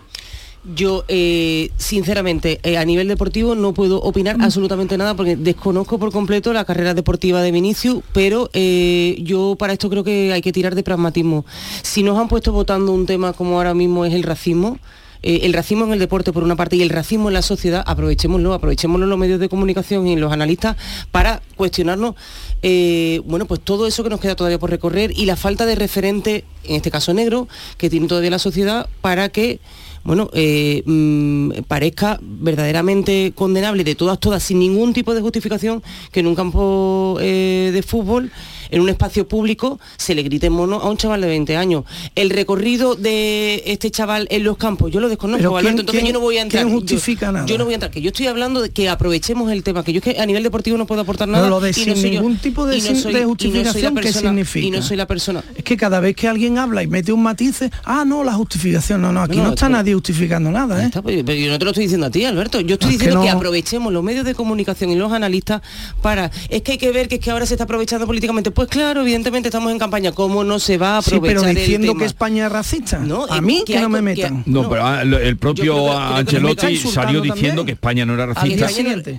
Yo, eh, sinceramente, eh, a nivel deportivo no puedo opinar absolutamente nada porque desconozco por completo la carrera deportiva de Vinicius, pero eh, yo para esto creo que hay que tirar de pragmatismo. Si nos han puesto votando un tema como ahora mismo es el racismo, eh, el racismo en el deporte por una parte y el racismo en la sociedad, aprovechémoslo, aprovechémoslo en los medios de comunicación y en los analistas para cuestionarnos, eh, bueno, pues todo eso que nos queda todavía por recorrer y la falta de referente, en este caso negro, que tiene todavía la sociedad para que bueno, eh, mm, parezca verdaderamente condenable de todas, todas, sin ningún tipo de justificación, que en un campo eh, de fútbol, en un espacio público, se le grite mono a un chaval de 20 años. El recorrido de este chaval en los campos, yo lo desconozco, Pero ¿quién- Alberto, entonces quién- yo no voy a entrar. quién yo- justifica nada? Yo no voy a entrar, que yo estoy hablando de que aprovechemos el tema, que yo es que a nivel deportivo no puedo aportar nada. Pero lo de y sin no soy yo- ningún tipo de y no sin- soy- de y no justificación, ¿qué persona- significa? Y no soy la persona. Es que cada vez que alguien habla y mete un matiz, ah, no, la justificación, no, no, aquí No, no, no, está nadie justificando nada, ¿eh? Está, pero yo no te lo estoy diciendo a ti, Alberto. Yo estoy Es que diciendo que, no- aprovechemos los medios de comunicación y los analistas para... Es que hay que ver que es que ahora se está aprovechando políticamente. Pues claro, evidentemente estamos en campaña. ¿Cómo no se va a Sí, aprovechar pero diciendo el tema? que España es racista. No, a mí que no me que- metan. No, pero ah, el propio Ancelotti salió diciendo también. que España no era Al día racista.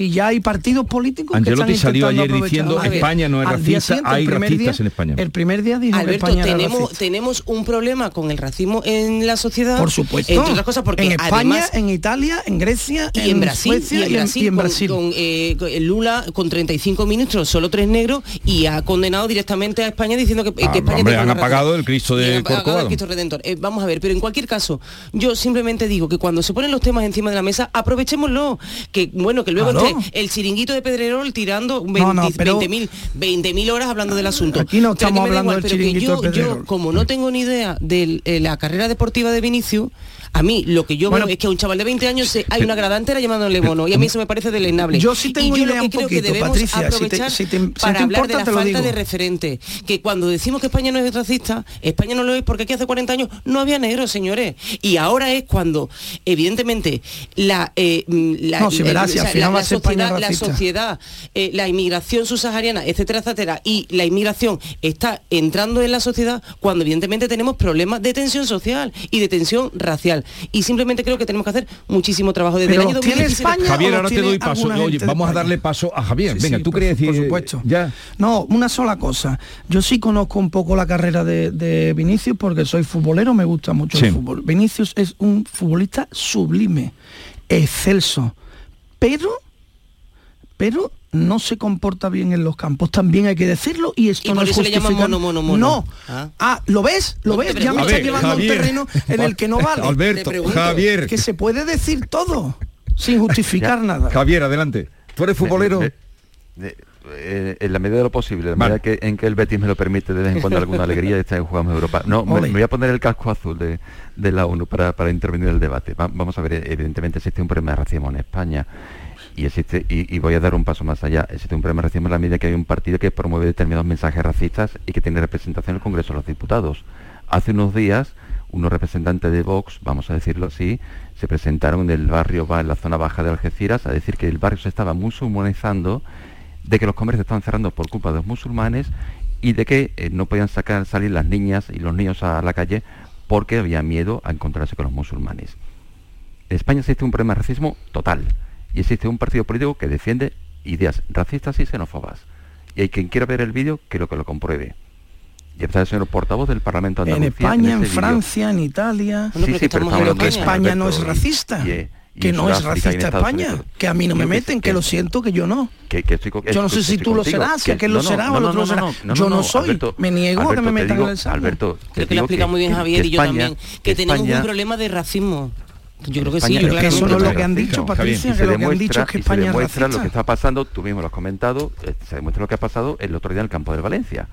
Y ya hay partidos políticos que están salió intentando ayer diciendo ver, España no es racista, hay primer racistas día- en España. El primer día dijo que Alberto, España era tenemos, racista. tenemos un problema con el racismo en la sociedad. Por supuesto. Entre otras cosas porque en España, además en Italia, en Grecia, y en Brasil, Suecia y en Brasil, y en con- Brasil. con, eh, con Lula con 35 ministros, solo tres negros, y ha condenado directamente a España diciendo que, que Ah, España hombre, han apagado el Cristo de Corcovado. el Cristo Redentor. Eh, vamos a ver, pero en cualquier caso, yo simplemente digo que cuando se ponen los temas encima de la mesa, aprovechémoslo. Que bueno, que luego. Esté el chiringuito de Pedrerol tirando 20 No, no, pero- 20.000 20.000 horas hablando del asunto. Aquí no estamos hablando igual, del chiringuito yo- de yo, Pedrerol. como no tengo ni idea de la carrera deportiva de Vinicius, a mí lo que yo Bueno, veo es que a un chaval de 20 años se- hay una grada entera llamándole mono y a mí eso me parece deleznable. Yo sí tengo y yo idea lo que un creo que debemos Patricia, aprovechar si te- si te para hablar de la falta de referente. Que cuando decimos que España no es racista, España no lo es porque aquí hace 40 años no había negros, señores. Y ahora es cuando, evidentemente, la, eh, la, No, si verás, si al o sea, final la- va a la ser España sociedad, la sociedad, eh, la inmigración subsahariana, etcétera, etcétera, y la inmigración está entrando en la sociedad cuando evidentemente tenemos problemas de tensión social y de tensión racial. Y simplemente creo que tenemos que hacer muchísimo trabajo desde Pero el año ¿tiene 2017. España Javier, ahora te doy paso. Oye, vamos a darle paso a Javier. Sí, Venga, sí, tú querías decir... Por supuesto. Ya. No, una sola cosa. Yo sí conozco un poco la carrera de, de Vinicius porque soy futbolero, me gusta mucho Sí. el fútbol. Vinicius es un futbolista sublime, excelso, pero, pero no se comporta bien en los campos. También hay que decirlo y esto Y no por es eso le llaman justificar- mono, mono, mono. No. Ah. Ah, ¿lo ves? ¿Lo No ves? Ya me está llevando a un terreno en el que no vale. Alberto, Te pregunto. Javier. Que se puede decir todo sin justificar nada. Javier, adelante. ¿Tú eres futbolero? De- de- eh, en la medida de lo posible, en la medida que, en que el Betis me lo permite de vez en cuando alguna alegría de estar en jugamos Europa. No, me, voy a poner el casco azul de, de la ONU para, para intervenir en el debate. Va- vamos a ver, evidentemente existe un problema de racismo en España y existe y, voy a dar un paso más allá. Existe un problema racismo en la medida que hay un partido que promueve determinados mensajes racistas y que tiene representación en el Congreso de los Diputados. Hace unos días unos representantes de Vox, vamos a decirlo así, se presentaron en el barrio, ba- en la zona baja de Algeciras, a decir que el barrio se estaba musulmanizando, de que los comercios estaban cerrando por culpa de los musulmanes y de que eh, no podían sacar, salir las niñas y los niños a la calle porque había miedo a encontrarse con los musulmanes. En España existe un problema de racismo total y existe un partido político que defiende ideas racistas y xenófobas. Y hay quien quiera ver el vídeo que lo que lo compruebe. Y está el señor portavoz del Parlamento de En Andalucía. España, en ese vídeo. Francia, en Italia. Sí, sí, pero estamos pero hablando que España no es Alberto, y- racista. y- y que en no es en racista España. Unidos. Que a mí no me que meten, sé que lo siento, que yo no. Que, que estoy Yo no sé si tú lo serás, aquel lo no, no, será o no, el no, otro no, lo será. no, no, Yo no no, soy. Alberto, Me niego a que Alberto, me metan digo- en el saco. Alberto, Creo que lo explica muy bien que- Javier que y yo también. Que tenemos un problema de racismo. Yo creo que sí, yo es que eso no es lo que han dicho, Patricia, que se lo que han dicho es que y se España es demuestra lo que está pasando, tú mismo lo has comentado, eh, se demuestra lo que ha pasado el otro día en el campo del Valencia.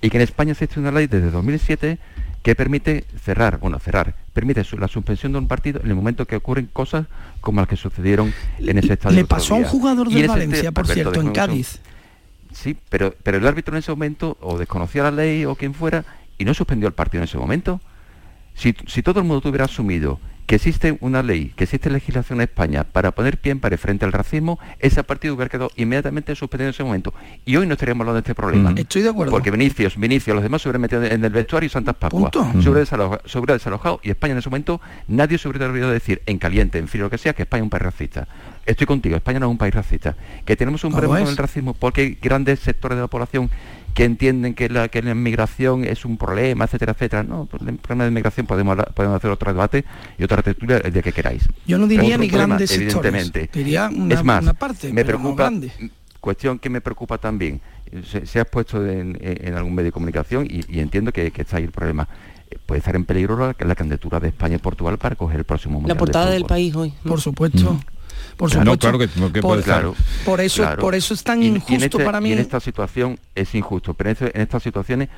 Y que en España existe una ley desde 2007 que permite cerrar, bueno, cerrar, permite la suspensión de un partido en el momento que ocurren cosas como las que sucedieron en ese estadio. Le pasó a un jugador Y del en ese Valencia, por Alberto, cierto, en Cádiz. Sí, pero, pero el árbitro en ese momento o desconocía la ley o quien fuera y no suspendió el partido en ese momento. Si, si todo el mundo tuviera asumido que existe una ley, que existe legislación en España para poner pie en pared frente al racismo, ese partido hubiera quedado inmediatamente suspendido en ese momento. Y hoy no estaríamos hablando de este problema. Estoy de acuerdo. Porque Vinicius, Vinicius, los demás se hubieran metido en el vestuario y Santas Pascuas. Punto. Se hubiera, desalojado y España en ese momento nadie se hubiera olvidado de decir en caliente, en frío, lo que sea, que España es un país racista. Estoy contigo, España no es un país racista. Que tenemos un problema con el racismo porque hay grandes sectores de la población que entienden que la, que la inmigración es un problema, etcétera, etcétera. No, pues el problema de inmigración podemos, podemos hacer otro debate y otra tertulia el día que queráis. Yo no diría ni problema, grandes sectores. evidentemente. Diría una, es más, una parte, me pero no preocupa, grande. cuestión que me preocupa también, se, se ha expuesto en, algún medio de comunicación y, y entiendo que, que está ahí el problema. Eh, Puede estar en peligro la, la candidatura de España y Portugal para coger el próximo mundial. La de portada del país hoy. Por supuesto. Por Claro, supuesto. claro que- que por, puede estar. por eso, Claro. por eso es tan Y- y injusto este- para y mí. en esta situación es injusto, pero en, este- en estas situaciones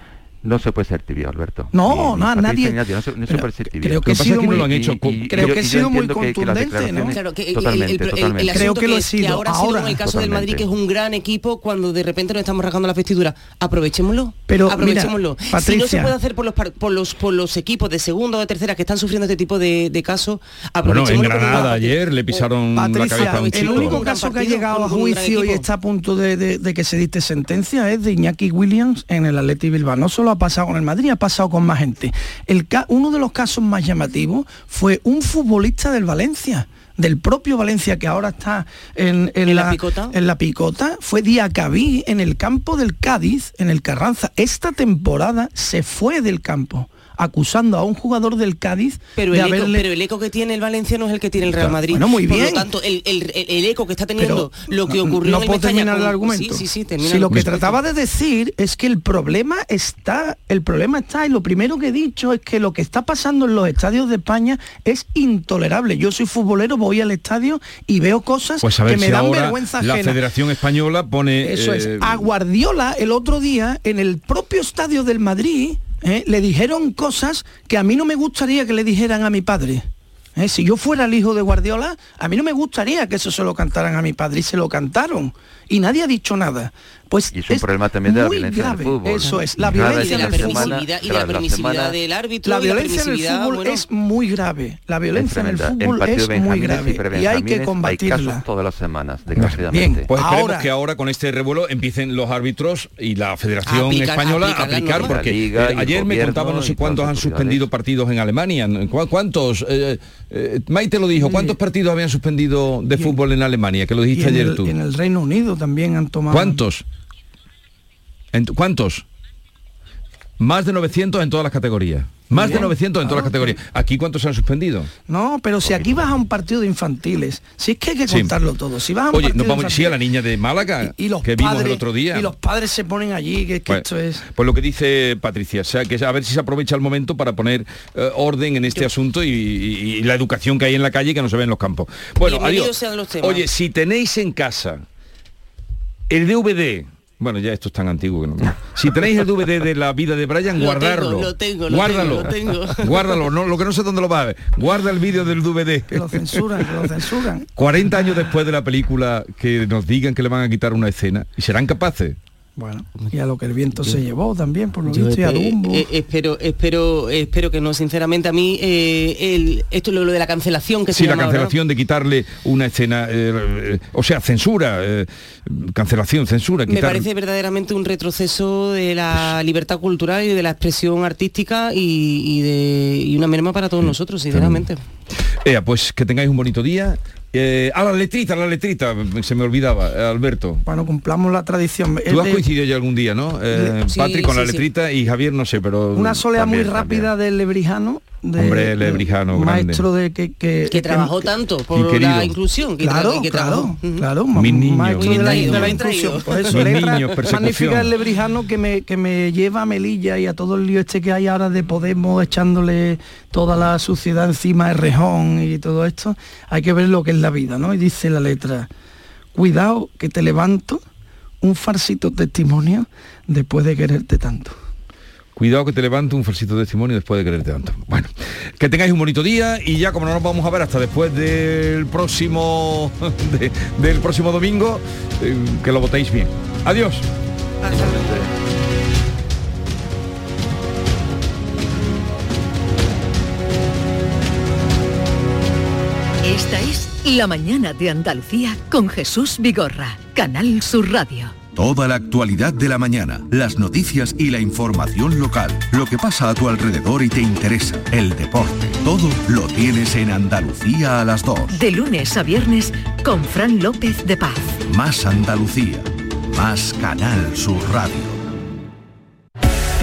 no se puede ser tibio, Alberto. No, Ni- no, ni Patricia nadie- nadie, no se, no se puede ser tibio. creo que he sido muy- Y- y- y- creo y que yo sido muy entiendo que- que contundente, ¿no? Claro, que el- el- totalmente, el, el- el totalmente. asunto Creo que lo he sido. ahora, ha sido Ahora. con el caso del Madrid, que es un gran equipo, cuando de repente nos estamos rasgando la vestidura. Aprovechémoslo. Pero, mira, aprovechémoslo. si no se Patricia. puede hacer por los, por los por los equipos de segunda o de tercera que están sufriendo este tipo de, de casos, Bueno, en aprovechémoslo. Granada ayer le pisaron la Patricia, cabeza a un el único caso que ha llegado a juicio y está a punto de que se dicte sentencia es de Iñaki Williams en el Atleti Bilbao. No solo ha pasado con el Madrid, ha pasado con más gente. El uno de los casos más llamativos fue un futbolista del Valencia del propio Valencia que ahora está en, en ¿En la picota? en la picota fue Diacabí en el campo del Cádiz en el Carranza esta temporada se fue del campo acusando a un jugador del Cádiz Pero de el, eco, haberle pero el eco que tiene el Valencia no es el que tiene el Real Madrid. Bueno, muy Por bien. lo tanto, el, el- el- el eco que está teniendo lo que ocurrió no en el puedo terminar el argumento. Sí, sí, sí, si lo que trataba de decir es que el problema está, el problema está, y lo primero que he dicho es que lo que está pasando en los estadios de España es intolerable. Yo soy futbolero, voy al estadio y veo cosas Pues a ver que me si dan ahora vergüenza la ajena. Federación Española pone... Eso es. eh, A Guardiola el otro día, en el propio estadio del Madrid, ¿eh? le dijeron cosas que a mí no me gustaría que le dijeran a mi padre. ¿eh? Si yo fuera el hijo de Guardiola, a mí no me gustaría que eso se lo cantaran a mi padre y se lo cantaron. Y nadie ha dicho nada. Pues Y es un problema también de la muy violencia grave. en el fútbol. Eso es, la violencia en el fútbol. y la la permisividad del árbitro La violencia en el permisividad, fútbol bueno, es muy grave. La violencia en el fútbol es muy grave. Y hay que combatirla. casos todas las semanas, desgraciadamente. Pues esperemos Ahora- que ahora con este revuelo empiecen los árbitros y la Federación Aplicar- Española a aplicar porque Liga eh, ayer me gobierno contaba no sé cuántos han suspendido partidos en Alemania. ¿Cu- ¿Cuántos? Eh, eh, Maite lo dijo, ¿cuántos partidos habían suspendido de fútbol en Alemania? Que lo dijiste ayer tú. en el Reino Unido también han tomado. ¿Cuántos? En- ¿Cuántos? Más de 900 en todas las categorías. Más de Bien. 900 en todas las Ah, categorías. ¿Aquí cuántos se han suspendido? No, pero si aquí vas a un partido de infantiles, si es que hay que Sí. contarlo todo. Si vas a un Oye, partido nos vamos de sí a la niña de Málaga y los que vimos padres, el otro día. Y los padres se ponen allí, que, que Pues, esto es. pues lo que dice Patricia, o sea, que a ver si se aprovecha el momento para poner eh, orden en este asunto y, y- y la educación que hay en la calle y que no se ve en los campos. Bueno, adiós. sean los temas. Oye, si tenéis en casa El DVD. Bueno, ya esto es tan antiguo que no. Si tenéis el DVD de la vida de Brian, Lo guardarlo. tengo, lo tengo, lo guárdalo. tengo, lo tengo. Guárdalo. No, lo que no sé dónde lo va a ver. Guarda el vídeo del DVD. Que lo censuran, que lo censuran. 40 años después de la película que nos digan que le van a quitar una escena y serán capaces. Bueno, y a lo que el viento se llevó también, por lo visto, y a Dumbo. eh, espero, espero, espero que no, sinceramente, a mí eh, el, esto es lo, lo de la cancelación que Sí, se la llama ahora, ¿no? cancelación de quitarle una escena, eh, eh, o sea, censura, eh, cancelación, censura, Me parece verdaderamente un retroceso de la libertad cultural y de la expresión artística y, y de, y una merma para todos nosotros, sinceramente. Ea, pues que tengáis un bonito día. Eh, a la letrita, la letrita, se me olvidaba, eh, Alberto. Bueno, cumplamos la tradición. Tú has de- coincidido ya algún día, ¿no? Eh, Sí, Patrick con la sí. letrita y Javier no sé, pero... Una soleá muy también, rápida del lebrijano. De, Hombre, lebrijano, grande. Maestro de que... Que, Que trabajó tanto por Y querido. la inclusión. Que Claro, que claro, claro. Mis niños, maestro mis de la, niños. de la inclusión. traído. Por eso, letra niños, magnífica el lebrijano que me, que me lleva a Melilla y a todo el lío este que hay ahora de Podemos echándole toda la suciedad encima de rejón y todo esto. Hay que ver lo que es la vida, ¿no? Y dice la letra, cuidado que te levanto un farsito testimonio después de quererte tanto. Cuidado que te levanto un falsito testimonio después de quererte tanto. Bueno, que tengáis un bonito día y ya como no nos vamos a ver hasta después del próximo de- del próximo domingo, eh, que lo votéis bien. Adiós. Esta es La mañana de Andalucía con Jesús Vigorra, Canal Sur Radio. Toda la actualidad de la mañana, las noticias y la información local, lo que pasa a tu alrededor y te interesa, el deporte, todo lo tienes en Andalucía a las 2. De lunes a viernes con Fran López de Paz. Más Andalucía, más Canal Sur Radio.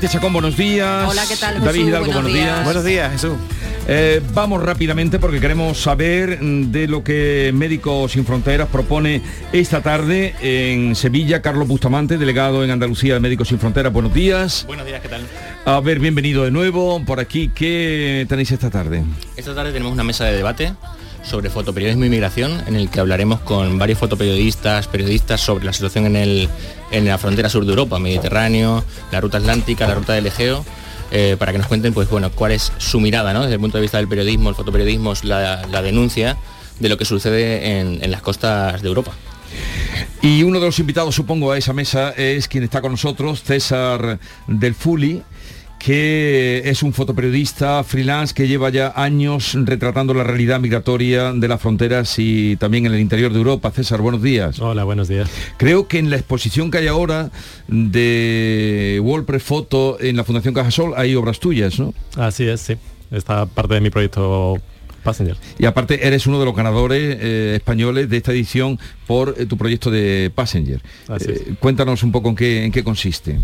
Maite Chacón, buenos días. Hola, ¿qué tal, David? Hidalgo, Buenos buenos días. días. Buenos días, Jesús. vamos rápidamente porque queremos saber mm, de lo que Médicos Sin Fronteras propone esta tarde en Sevilla. Carlos Bustamante, delegado en Andalucía de Médicos Sin Fronteras. Buenos días. Buenos días, ¿qué tal? A ver, bienvenido de nuevo por aquí. ¿Qué tenéis esta tarde? Esta tarde tenemos una mesa de debate sobre fotoperiodismo y migración en el que hablaremos con varios fotoperiodistas, periodistas sobre la situación en, el, en la frontera sur de Europa, Mediterráneo, la ruta atlántica, la ruta del Egeo, eh, para que nos cuenten pues bueno cuál es su mirada, ¿no? Desde el punto de vista del periodismo, el fotoperiodismo, la, la denuncia de lo que sucede en, en las costas de Europa. Y uno de los invitados, supongo, a esa mesa es quien está con nosotros, César Del Fuli, que es un fotoperiodista freelance que lleva ya años retratando la realidad migratoria de las fronteras y también en el interior de Europa. César, buenos días. Hola, buenos días. Creo que en la exposición que hay ahora de WordPress Foto en la Fundación Cajasol hay obras tuyas, ¿no? Así es, sí. Esta parte de mi proyecto Passenger. Y aparte eres uno de los ganadores eh, españoles de esta edición por eh, tu proyecto de Passenger. Así Eh, cuéntanos un poco en qué, en qué consiste.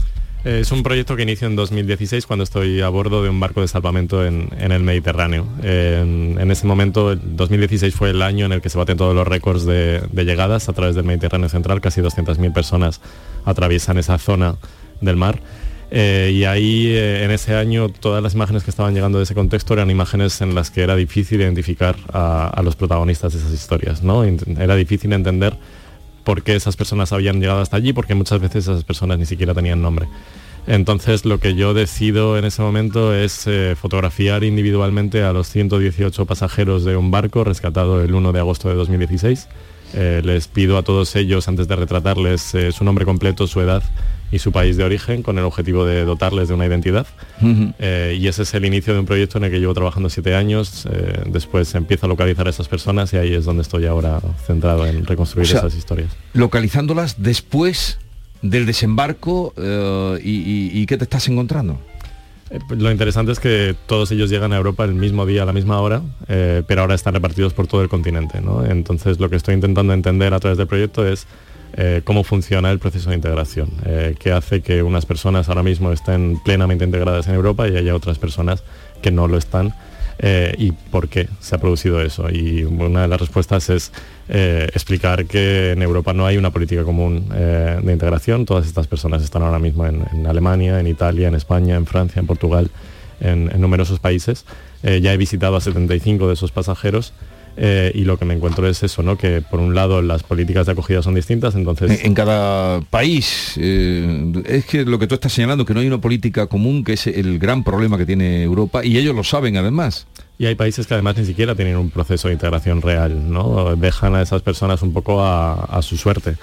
Eh, Es un proyecto que inicio en 2016 cuando estoy a bordo de un barco de salvamento en, el Mediterráneo. En, ese momento, el 2016 fue el año en el que se baten todos los récords de, llegadas a través del Mediterráneo central. Casi 200.000 personas atraviesan esa zona del mar. Eh, y ahí eh, en ese año todas las imágenes que estaban llegando de ese contexto eran imágenes en las que era difícil identificar a, a los protagonistas de esas historias, ¿no? Era difícil entender por qué esas personas habían llegado hasta allí, porque muchas veces esas personas ni siquiera tenían nombre. Entonces lo que yo decido en ese momento es eh, fotografiar individualmente a los 118 pasajeros de un barco rescatado el 1 de agosto de 2016. Eh, les pido a todos ellos, antes de retratarles, eh, su nombre completo, su edad y su país de origen, con el objetivo de dotarles de una identidad. Eh, y ese es el inicio de un proyecto en el que llevo trabajando siete años. Eh, después empiezo a localizar a esas personas y ahí es donde estoy ahora centrado en reconstruir O sea, esas historias. Localizándolas después del desembarco eh, y, y- y qué te estás encontrando. Eh, pues Lo interesante es que todos ellos llegan a Europa el mismo día, a la misma hora, eh, pero ahora están repartidos por todo el continente. ¿no? Entonces lo que estoy intentando entender a través del proyecto es eh, cómo funciona el proceso de integración, eh, qué hace que unas personas ahora mismo estén plenamente integradas en Europa y haya otras personas que no lo están. eh, y por qué se ha producido eso. Y una de las respuestas es eh, explicar que en Europa no hay una política común de integración. Todas estas personas están ahora mismo en, Alemania, en Italia, en España, en Francia, en Portugal, en, en numerosos países. Ya he visitado a 75 de esos pasajeros. Eh, y lo que me encuentro es eso, ¿no? Que por un lado las políticas de acogida son distintas, entonces En, cada país, eh, es que lo que tú estás señalando, que no hay una política común, que es el gran problema que tiene Europa, y ellos lo saben además. Y hay países que además ni siquiera tienen un proceso de integración real, ¿no? Dejan a esas personas un poco a, a su suerte.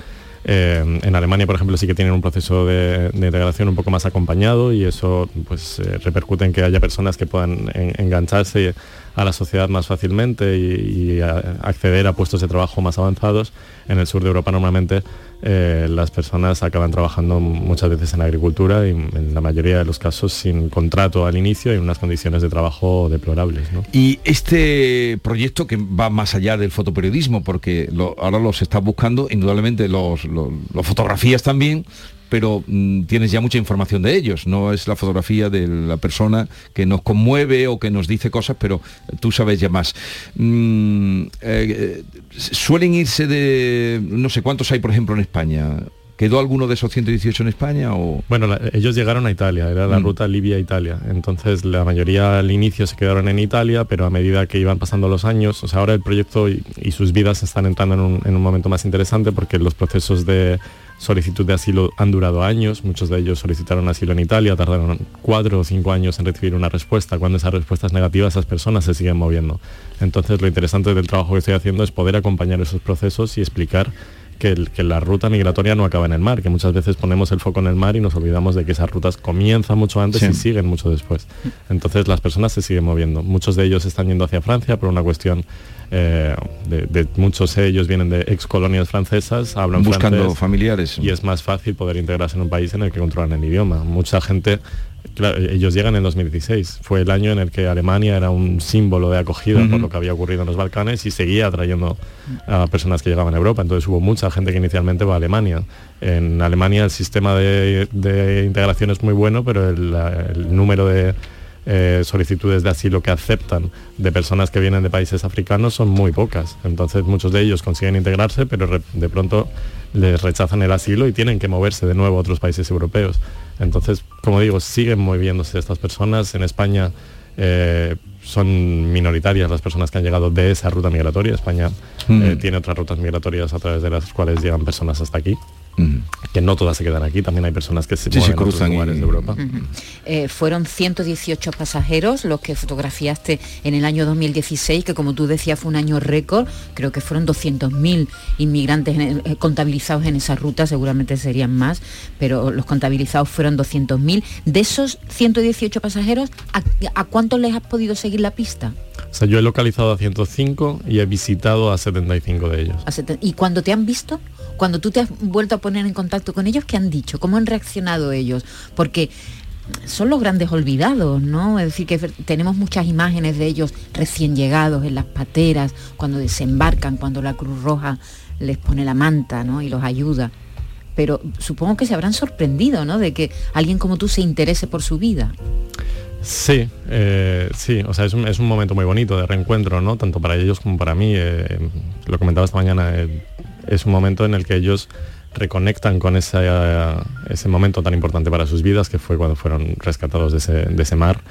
Eh, en Alemania, por ejemplo, sí que tienen un proceso de, integración un poco más acompañado y eso pues eh, repercute en que haya personas que puedan en- engancharse a la sociedad más fácilmente y, acceder a puestos de trabajo más avanzados. En el sur de Europa normalmente eh, las personas acaban trabajando muchas veces en agricultura y en la mayoría de los casos sin contrato al inicio y en unas condiciones de trabajo deplorables. Y este proyecto que va más allá del fotoperiodismo, porque ahora los estás buscando, indudablemente los, los- los fotografías también, pero mm, tienes ya mucha información de ellos, no es la fotografía de la persona que nos conmueve o que nos dice cosas, pero tú sabes ya más. Mm, eh, eh, suelen irse de, no sé cuántos hay, por ejemplo, en España. ¿Quedó alguno de esos 118 en España o...? Bueno, la- ellos llegaron a Italia, era la Mm. ruta Libia-Italia. Entonces la mayoría al inicio se quedaron en Italia, pero a medida que iban pasando los años, o sea, ahora el proyecto y, y sus vidas están entrando en un, en un momento más interesante porque los procesos de solicitud de asilo han durado años, muchos de ellos solicitaron asilo en Italia, tardaron cuatro o cinco años en recibir una respuesta. Cuando esa respuesta es negativa, esas personas se siguen moviendo. Entonces lo interesante del trabajo que estoy haciendo es poder acompañar esos procesos y explicar que, el- que la ruta migratoria no acaba en el mar, que muchas veces ponemos el foco en el mar y nos olvidamos de que esas rutas comienzan mucho antes Sí. y siguen mucho después. Entonces las personas se siguen moviendo. Muchos de ellos están yendo hacia Francia por una cuestión eh, de, de muchos de ellos vienen de ex colonias francesas, hablan Buscando francés familiares. y es más fácil poder integrarse en un país en el que controlan el idioma. Mucha gente, claro, ellos llegan en 2016, fue el año en el que Alemania era un símbolo de acogida por lo que había ocurrido en los Balcanes y seguía atrayendo a personas que llegaban a Europa. Entonces hubo mucha gente que inicialmente va a Alemania. En Alemania el sistema de, de integración es muy bueno, pero el número de eh, solicitudes de asilo que aceptan de personas que vienen de países africanos son muy pocas. Entonces muchos de ellos consiguen integrarse, pero de pronto les rechazan el asilo y tienen que moverse de nuevo a otros países europeos. Entonces, como digo, siguen moviéndose estas personas. En España eh, son minoritarias las personas que han llegado de esa ruta migratoria. España Mm. eh, tiene otras rutas migratorias a través de las cuales llegan personas hasta aquí. Que no todas se quedan aquí, también hay personas que se Sí, otros cruzan y- lugares de Europa. Eh, fueron 118 pasajeros los que fotografiaste en el año 2016, que como tú decías fue un año récord. Creo que fueron 200.000 inmigrantes en- eh, contabilizados en esa ruta, seguramente serían más, pero los contabilizados fueron 200.000. De esos 118 pasajeros, ¿a, a cuántos les has podido seguir la pista? O sea, yo he localizado a 105 y he visitado a 75 de ellos. ¿Y cuando te han visto? Cuando tú te has vuelto a poner en contacto con ellos, ¿qué han dicho? ¿Cómo han reaccionado ellos? Porque son los grandes olvidados, ¿no? Es decir, que tenemos muchas imágenes de ellos recién llegados en las pateras, cuando desembarcan, cuando la Cruz Roja les pone la manta, ¿no? Y los ayuda. Pero supongo que se habrán sorprendido, ¿no? De que alguien como tú se interese por su vida. Sí, eh, sí, o sea, es un, es un momento muy bonito de reencuentro, ¿no? Tanto para ellos como para mí. eh, lo comentaba esta mañana, eh, es un momento en el que ellos reconectan con ese, ese momento tan importante para sus vidas, que fue cuando fueron rescatados de ese, de ese mar.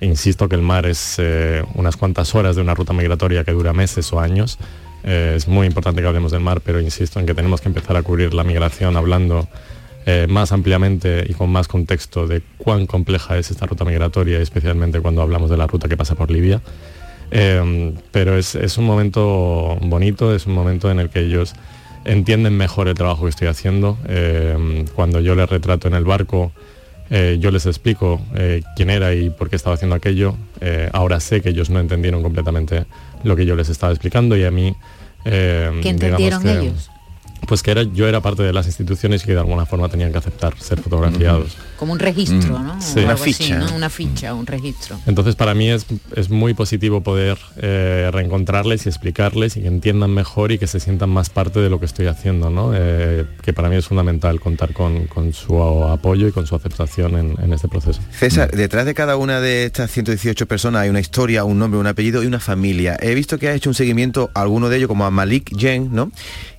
E insisto que el mar es eh, unas cuantas horas de una ruta migratoria que dura meses o años. Eh, es muy importante que hablemos del mar, pero insisto en que tenemos que empezar a cubrir la migración hablando eh, más ampliamente y con más contexto de cuán compleja es esta ruta migratoria, especialmente cuando hablamos de la ruta que pasa por Libia. pero es, es un momento bonito, es un momento en el que ellos entienden mejor el trabajo que estoy haciendo. Eh, cuando yo les retrato en el barco, eh, yo les explico eh, quién era y por qué estaba haciendo aquello. ahora sé que ellos no entendieron completamente lo que yo les estaba explicando y a mí... ¿Qué entendieron ellos? pues que era, yo era parte de las instituciones y que de alguna forma tenían que aceptar ser fotografiados. Como un registro, ¿no? Una ficha. Una ficha, un registro. Entonces para mí es, muy positivo poder eh, reencontrarles y explicarles y que entiendan mejor y que se sientan más parte de lo que estoy haciendo, ¿no? Eh, que para mí es fundamental contar con, su apoyo y con su aceptación en, este proceso. César, detrás de cada una de estas 118 personas hay una historia, un nombre, un apellido y una familia. He visto que ha hecho un seguimiento a alguno de ellos, como a Malik Jen, ¿no?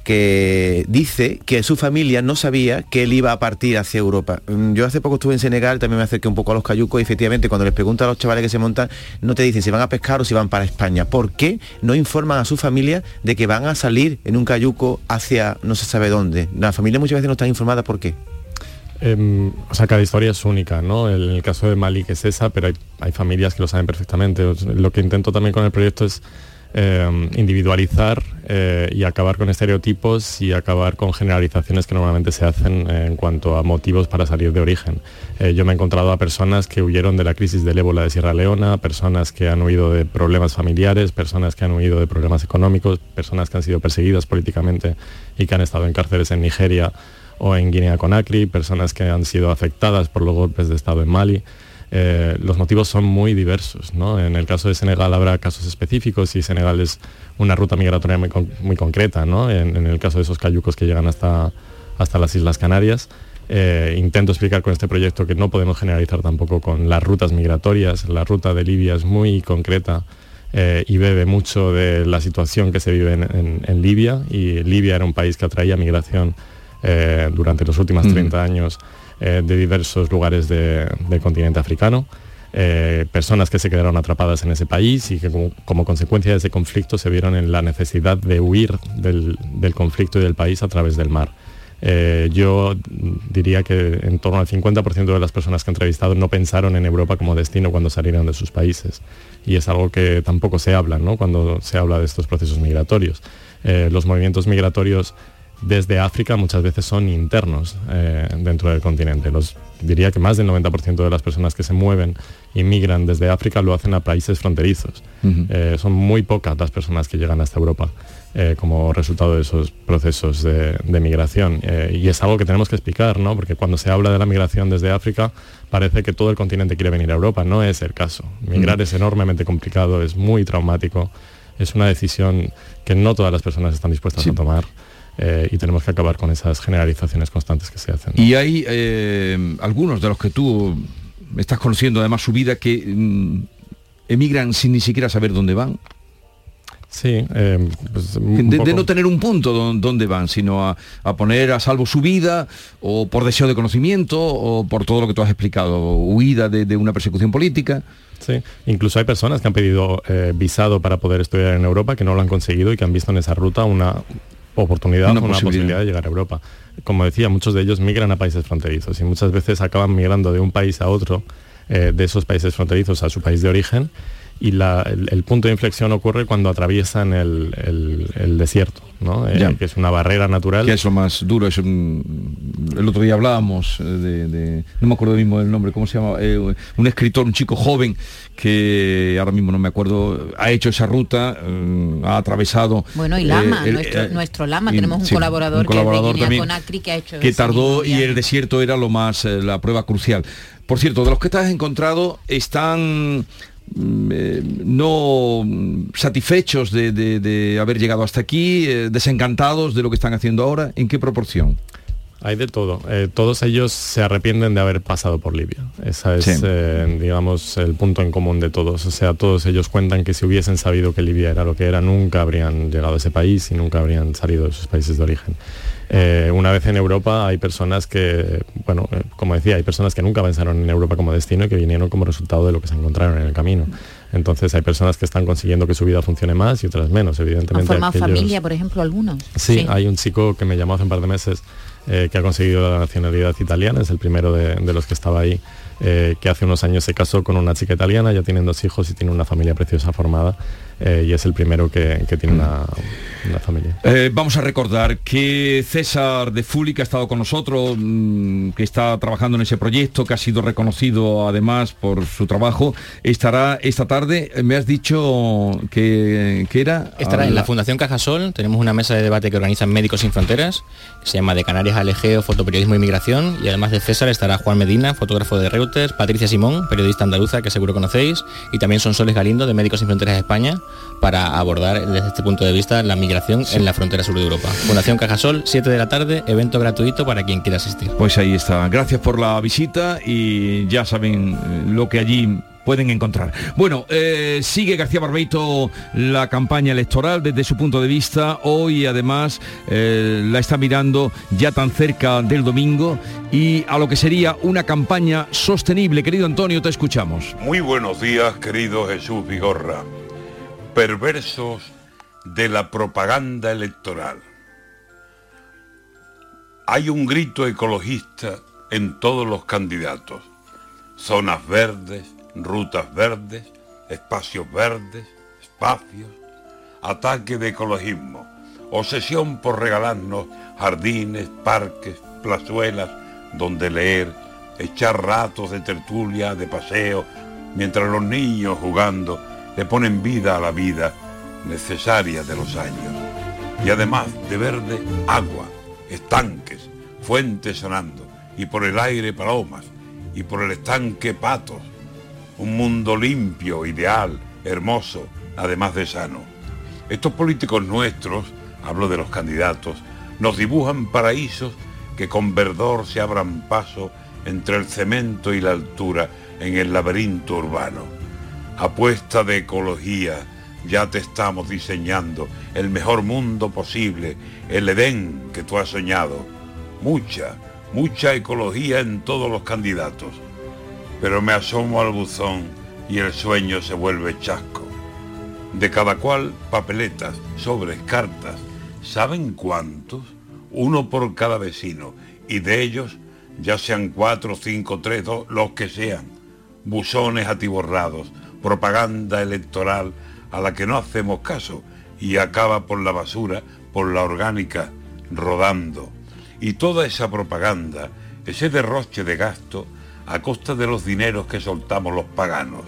que dice que su familia no sabía que él iba a partir hacia Europa. Mm, yo hace poco estuve en Senegal, también me acerqué un poco a los cayucos y efectivamente cuando les preguntan a los chavales que se montan, no te dicen si van a pescar o si van para España. ¿Por qué no informan a su familia de que van a salir en un cayuco hacia no se sabe dónde? La familia muchas veces no está informada por qué. Em, o sea, cada historia es única, ¿no? En el caso de Malik es esa, pero hay, hay familias que lo saben perfectamente. Lo que intento también con el proyecto es Em, individualizar eh, y acabar con estereotipos y acabar con generalizaciones que normalmente se hacen en cuanto a motivos para salir de origen. Eh, yo me he encontrado a personas que huyeron de la crisis del ébola de Sierra Leona, personas que han huido de problemas familiares, personas que han huido de problemas económicos, personas que han sido perseguidas políticamente y que han estado en cárceles en Nigeria o en Guinea-Conakry, personas que han sido afectadas por los golpes de Estado en Mali. Eh, los motivos son muy diversos. En el caso de Senegal habrá casos específicos y Senegal es una ruta migratoria muy, concreta. En, el caso de esos cayucos que llegan hasta, hasta las Islas Canarias. Eh, intento explicar con este proyecto que no podemos generalizar tampoco con las rutas migratorias. La ruta de Libia es muy concreta eh, y bebe mucho de la situación que se vive en, Libia y Libia era un país que atraía migración durante los últimos 30 años eh, de diversos lugares del continente africano. Eh, personas que se quedaron atrapadas en ese país y que como, consecuencia de ese conflicto se vieron en la necesidad de huir del, conflicto y del país a través del mar. Eh, yo diría que en torno al 50% de las personas que he entrevistado no pensaron en Europa como destino cuando salieron de sus países. Y es algo que tampoco se habla ¿no? cuando se habla de estos procesos migratorios. los movimientos migratorios desde África muchas veces son internos eh, dentro del continente. Los, diría que más del 90% de las personas que se mueven y migran desde África lo hacen a países fronterizos. Eh, son muy pocas las personas que llegan hasta Europa eh, como resultado de esos procesos de, migración. y es algo que tenemos que explicar, ¿no? porque cuando se habla de la migración desde África parece que todo el continente quiere venir a Europa. No es el caso. Migrar es enormemente complicado, es muy traumático. Es una decisión que no todas las personas están dispuestas a tomar. Eh, y tenemos que acabar con esas generalizaciones constantes que se hacen. Y hay eh, algunos de los que tú estás conociendo además su vida que mm, emigran sin ni siquiera saber dónde van. Sí, eh, pues de, no tener un punto donde van, sino a, poner a salvo su vida o por deseo de conocimiento o por todo lo que tú has explicado, huida de, una persecución política. Sí, incluso hay personas que han pedido visado para poder estudiar en Europa que no lo han conseguido y que han visto en esa ruta una, oportunidad, una, posibilidad. de llegar a Europa. Como decía, muchos de ellos migran a países fronterizos y muchas veces acaban migrando de un país a otro, eh, de esos países fronterizos a su país de origen, y el, punto de inflexión ocurre cuando atraviesan el, desierto, ¿no? Eh, que es una barrera natural. Que es lo más duro. Es el otro día hablábamos eh, de, no me acuerdo mismo del nombre, ¿cómo se llama? Eh, un escritor, un chico joven que ahora mismo no me acuerdo, ha hecho esa ruta, ha atravesado. Bueno, y Lama, nuestro, Lama, tenemos un colaborador, que, de que ha hecho. Que tardó y el desierto era lo más, la prueba crucial. Por cierto, de los que te has encontrado, están eh, no satisfechos de, haber llegado hasta aquí, eh, desencantados de lo que están haciendo ahora? ¿En qué proporción? Hay de todo. Eh, todos ellos se arrepienten de haber pasado por Libia. Ese es, Sí. eh, digamos, el punto en común de todos. O sea, todos ellos cuentan que si hubiesen sabido que Libia era lo que era, nunca habrían llegado a ese país y nunca habrían salido de sus países de origen. Eh, una vez en Europa hay personas que, bueno, eh, como decía, hay personas que nunca pensaron en Europa como destino y que vinieron como resultado de lo que se encontraron en el camino. Entonces hay personas que están consiguiendo que su vida funcione más y otras menos, Han evidentemente. formado aquellos- familia, por ejemplo, algunos. Sí, hay un chico que me llamó hace un par de meses eh, que ha conseguido la nacionalidad italiana, es el primero de, de los que estaba ahí, eh, que hace unos años se casó con una chica italiana, ya tienen dos hijos y tiene una familia preciosa formada eh, y es el primero que, que tiene una, una familia. Eh, vamos a recordar que César de Fuli, que ha estado con nosotros, mm, que está trabajando en ese proyecto, que ha sido reconocido además por su trabajo, estará esta tarde, eh, me has dicho que, que era... Estará en la Fundación Cajasol, tenemos una mesa de debate que organizan Médicos Sin Fronteras, que se llama De Canarias al Egeo, Fotoperiodismo y Migración, y además de César estará Juan Medina, fotógrafo de Reuters, Patricia Simón, periodista andaluza que seguro conocéis, y también son Soles Galindo de Médicos Sin Fronteras de España, para abordar desde este punto de vista la migración en la frontera sur de Europa. Fundación Cajasol, 7 de la tarde, evento gratuito para quien quiera asistir. Pues ahí está. Gracias por la visita y ya saben eh, lo que allí pueden encontrar. Bueno, eh, sigue García Barbeito la campaña electoral desde su punto de vista. Hoy además eh, la está mirando ya tan cerca del domingo y a lo que sería una campaña sostenible. Querido Antonio, te escuchamos. Muy buenos días, querido Jesús Vigorra. Perversos de la propaganda electoral. Hay un grito ecologista en todos los candidatos. Zonas verdes, rutas verdes, espacios verdes, espacios, ataque de ecologismo, obsesión por regalarnos jardines, parques, plazuelas donde leer, echar ratos de tertulia, de paseo, mientras los niños jugando le ponen vida a la vida necesaria de los años. Y además de verde, agua, estanques, fuentes sonando, y por el aire palomas, y por el estanque patos. Un mundo limpio, ideal, hermoso, además de sano. Estos políticos nuestros, hablo de los candidatos, nos dibujan paraísos que con verdor se abran paso entre el cemento y la altura en el laberinto urbano. Apuesta de ecología, ya te estamos diseñando el mejor mundo posible, el Edén que tú has soñado. Mucha, mucha ecología en todos los candidatos. Pero me asomo al buzón y el sueño se vuelve chasco. De cada cual papeletas, sobres, cartas. ¿Saben cuántos? Uno por cada vecino. Y de ellos, ya sean cuatro, cinco, tres, dos, los que sean. Buzones atiborrados, propaganda electoral a la que no hacemos caso y acaba por la basura, por la orgánica, rodando. Y toda esa propaganda, ese derroche de gasto, a costa de los dineros que soltamos los paganos.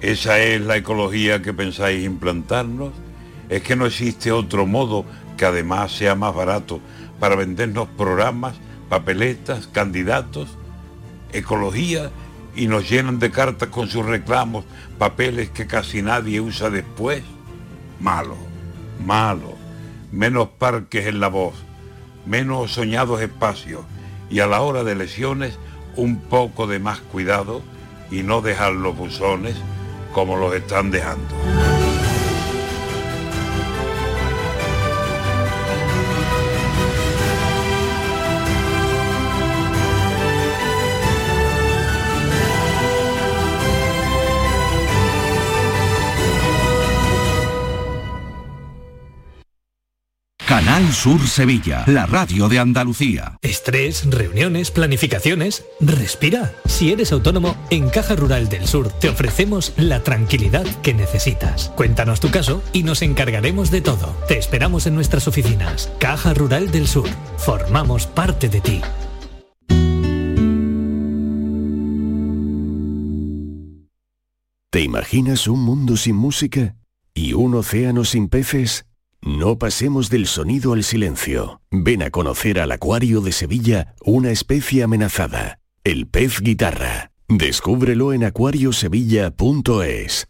¿Esa es la ecología que pensáis implantarnos? ¿Es que no existe otro modo que además sea más barato para vendernos programas, papeletas, candidatos? Ecología y nos llenan de cartas con sus reclamos, papeles que casi nadie usa después. Malo, malo. Menos parques en la voz, menos soñados espacios y a la hora de lesiones un poco de más cuidado y no dejar los buzones como los están dejando. Canal Sur Sevilla, la radio de Andalucía. Estrés, reuniones, planificaciones. Respira. Si eres autónomo, en Caja Rural del Sur te ofrecemos la tranquilidad que necesitas. Cuéntanos tu caso y nos encargaremos de todo. Te esperamos en nuestras oficinas. Caja Rural del Sur. Formamos parte de ti. ¿Te imaginas un mundo sin música? ¿Y un océano sin peces? No pasemos del sonido al silencio. Ven a conocer al Acuario de Sevilla, una especie amenazada, el pez guitarra. Descúbrelo en acuariosevilla.es.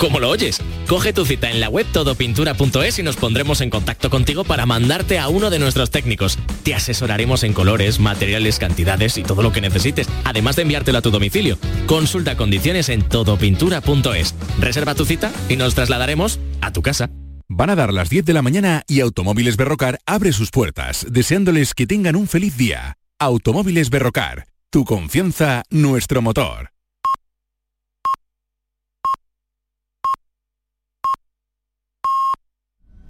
¿Cómo lo oyes? Coge tu cita en la web todopintura.es y nos pondremos en contacto contigo para mandarte a uno de nuestros técnicos. Te asesoraremos en colores, materiales, cantidades y todo lo que necesites, además de enviártelo a tu domicilio. Consulta condiciones en todopintura.es. Reserva tu cita y nos trasladaremos a tu casa. Van a dar las 10 de la mañana y Automóviles Berrocar abre sus puertas, deseándoles que tengan un feliz día. Automóviles Berrocar, tu confianza, nuestro motor.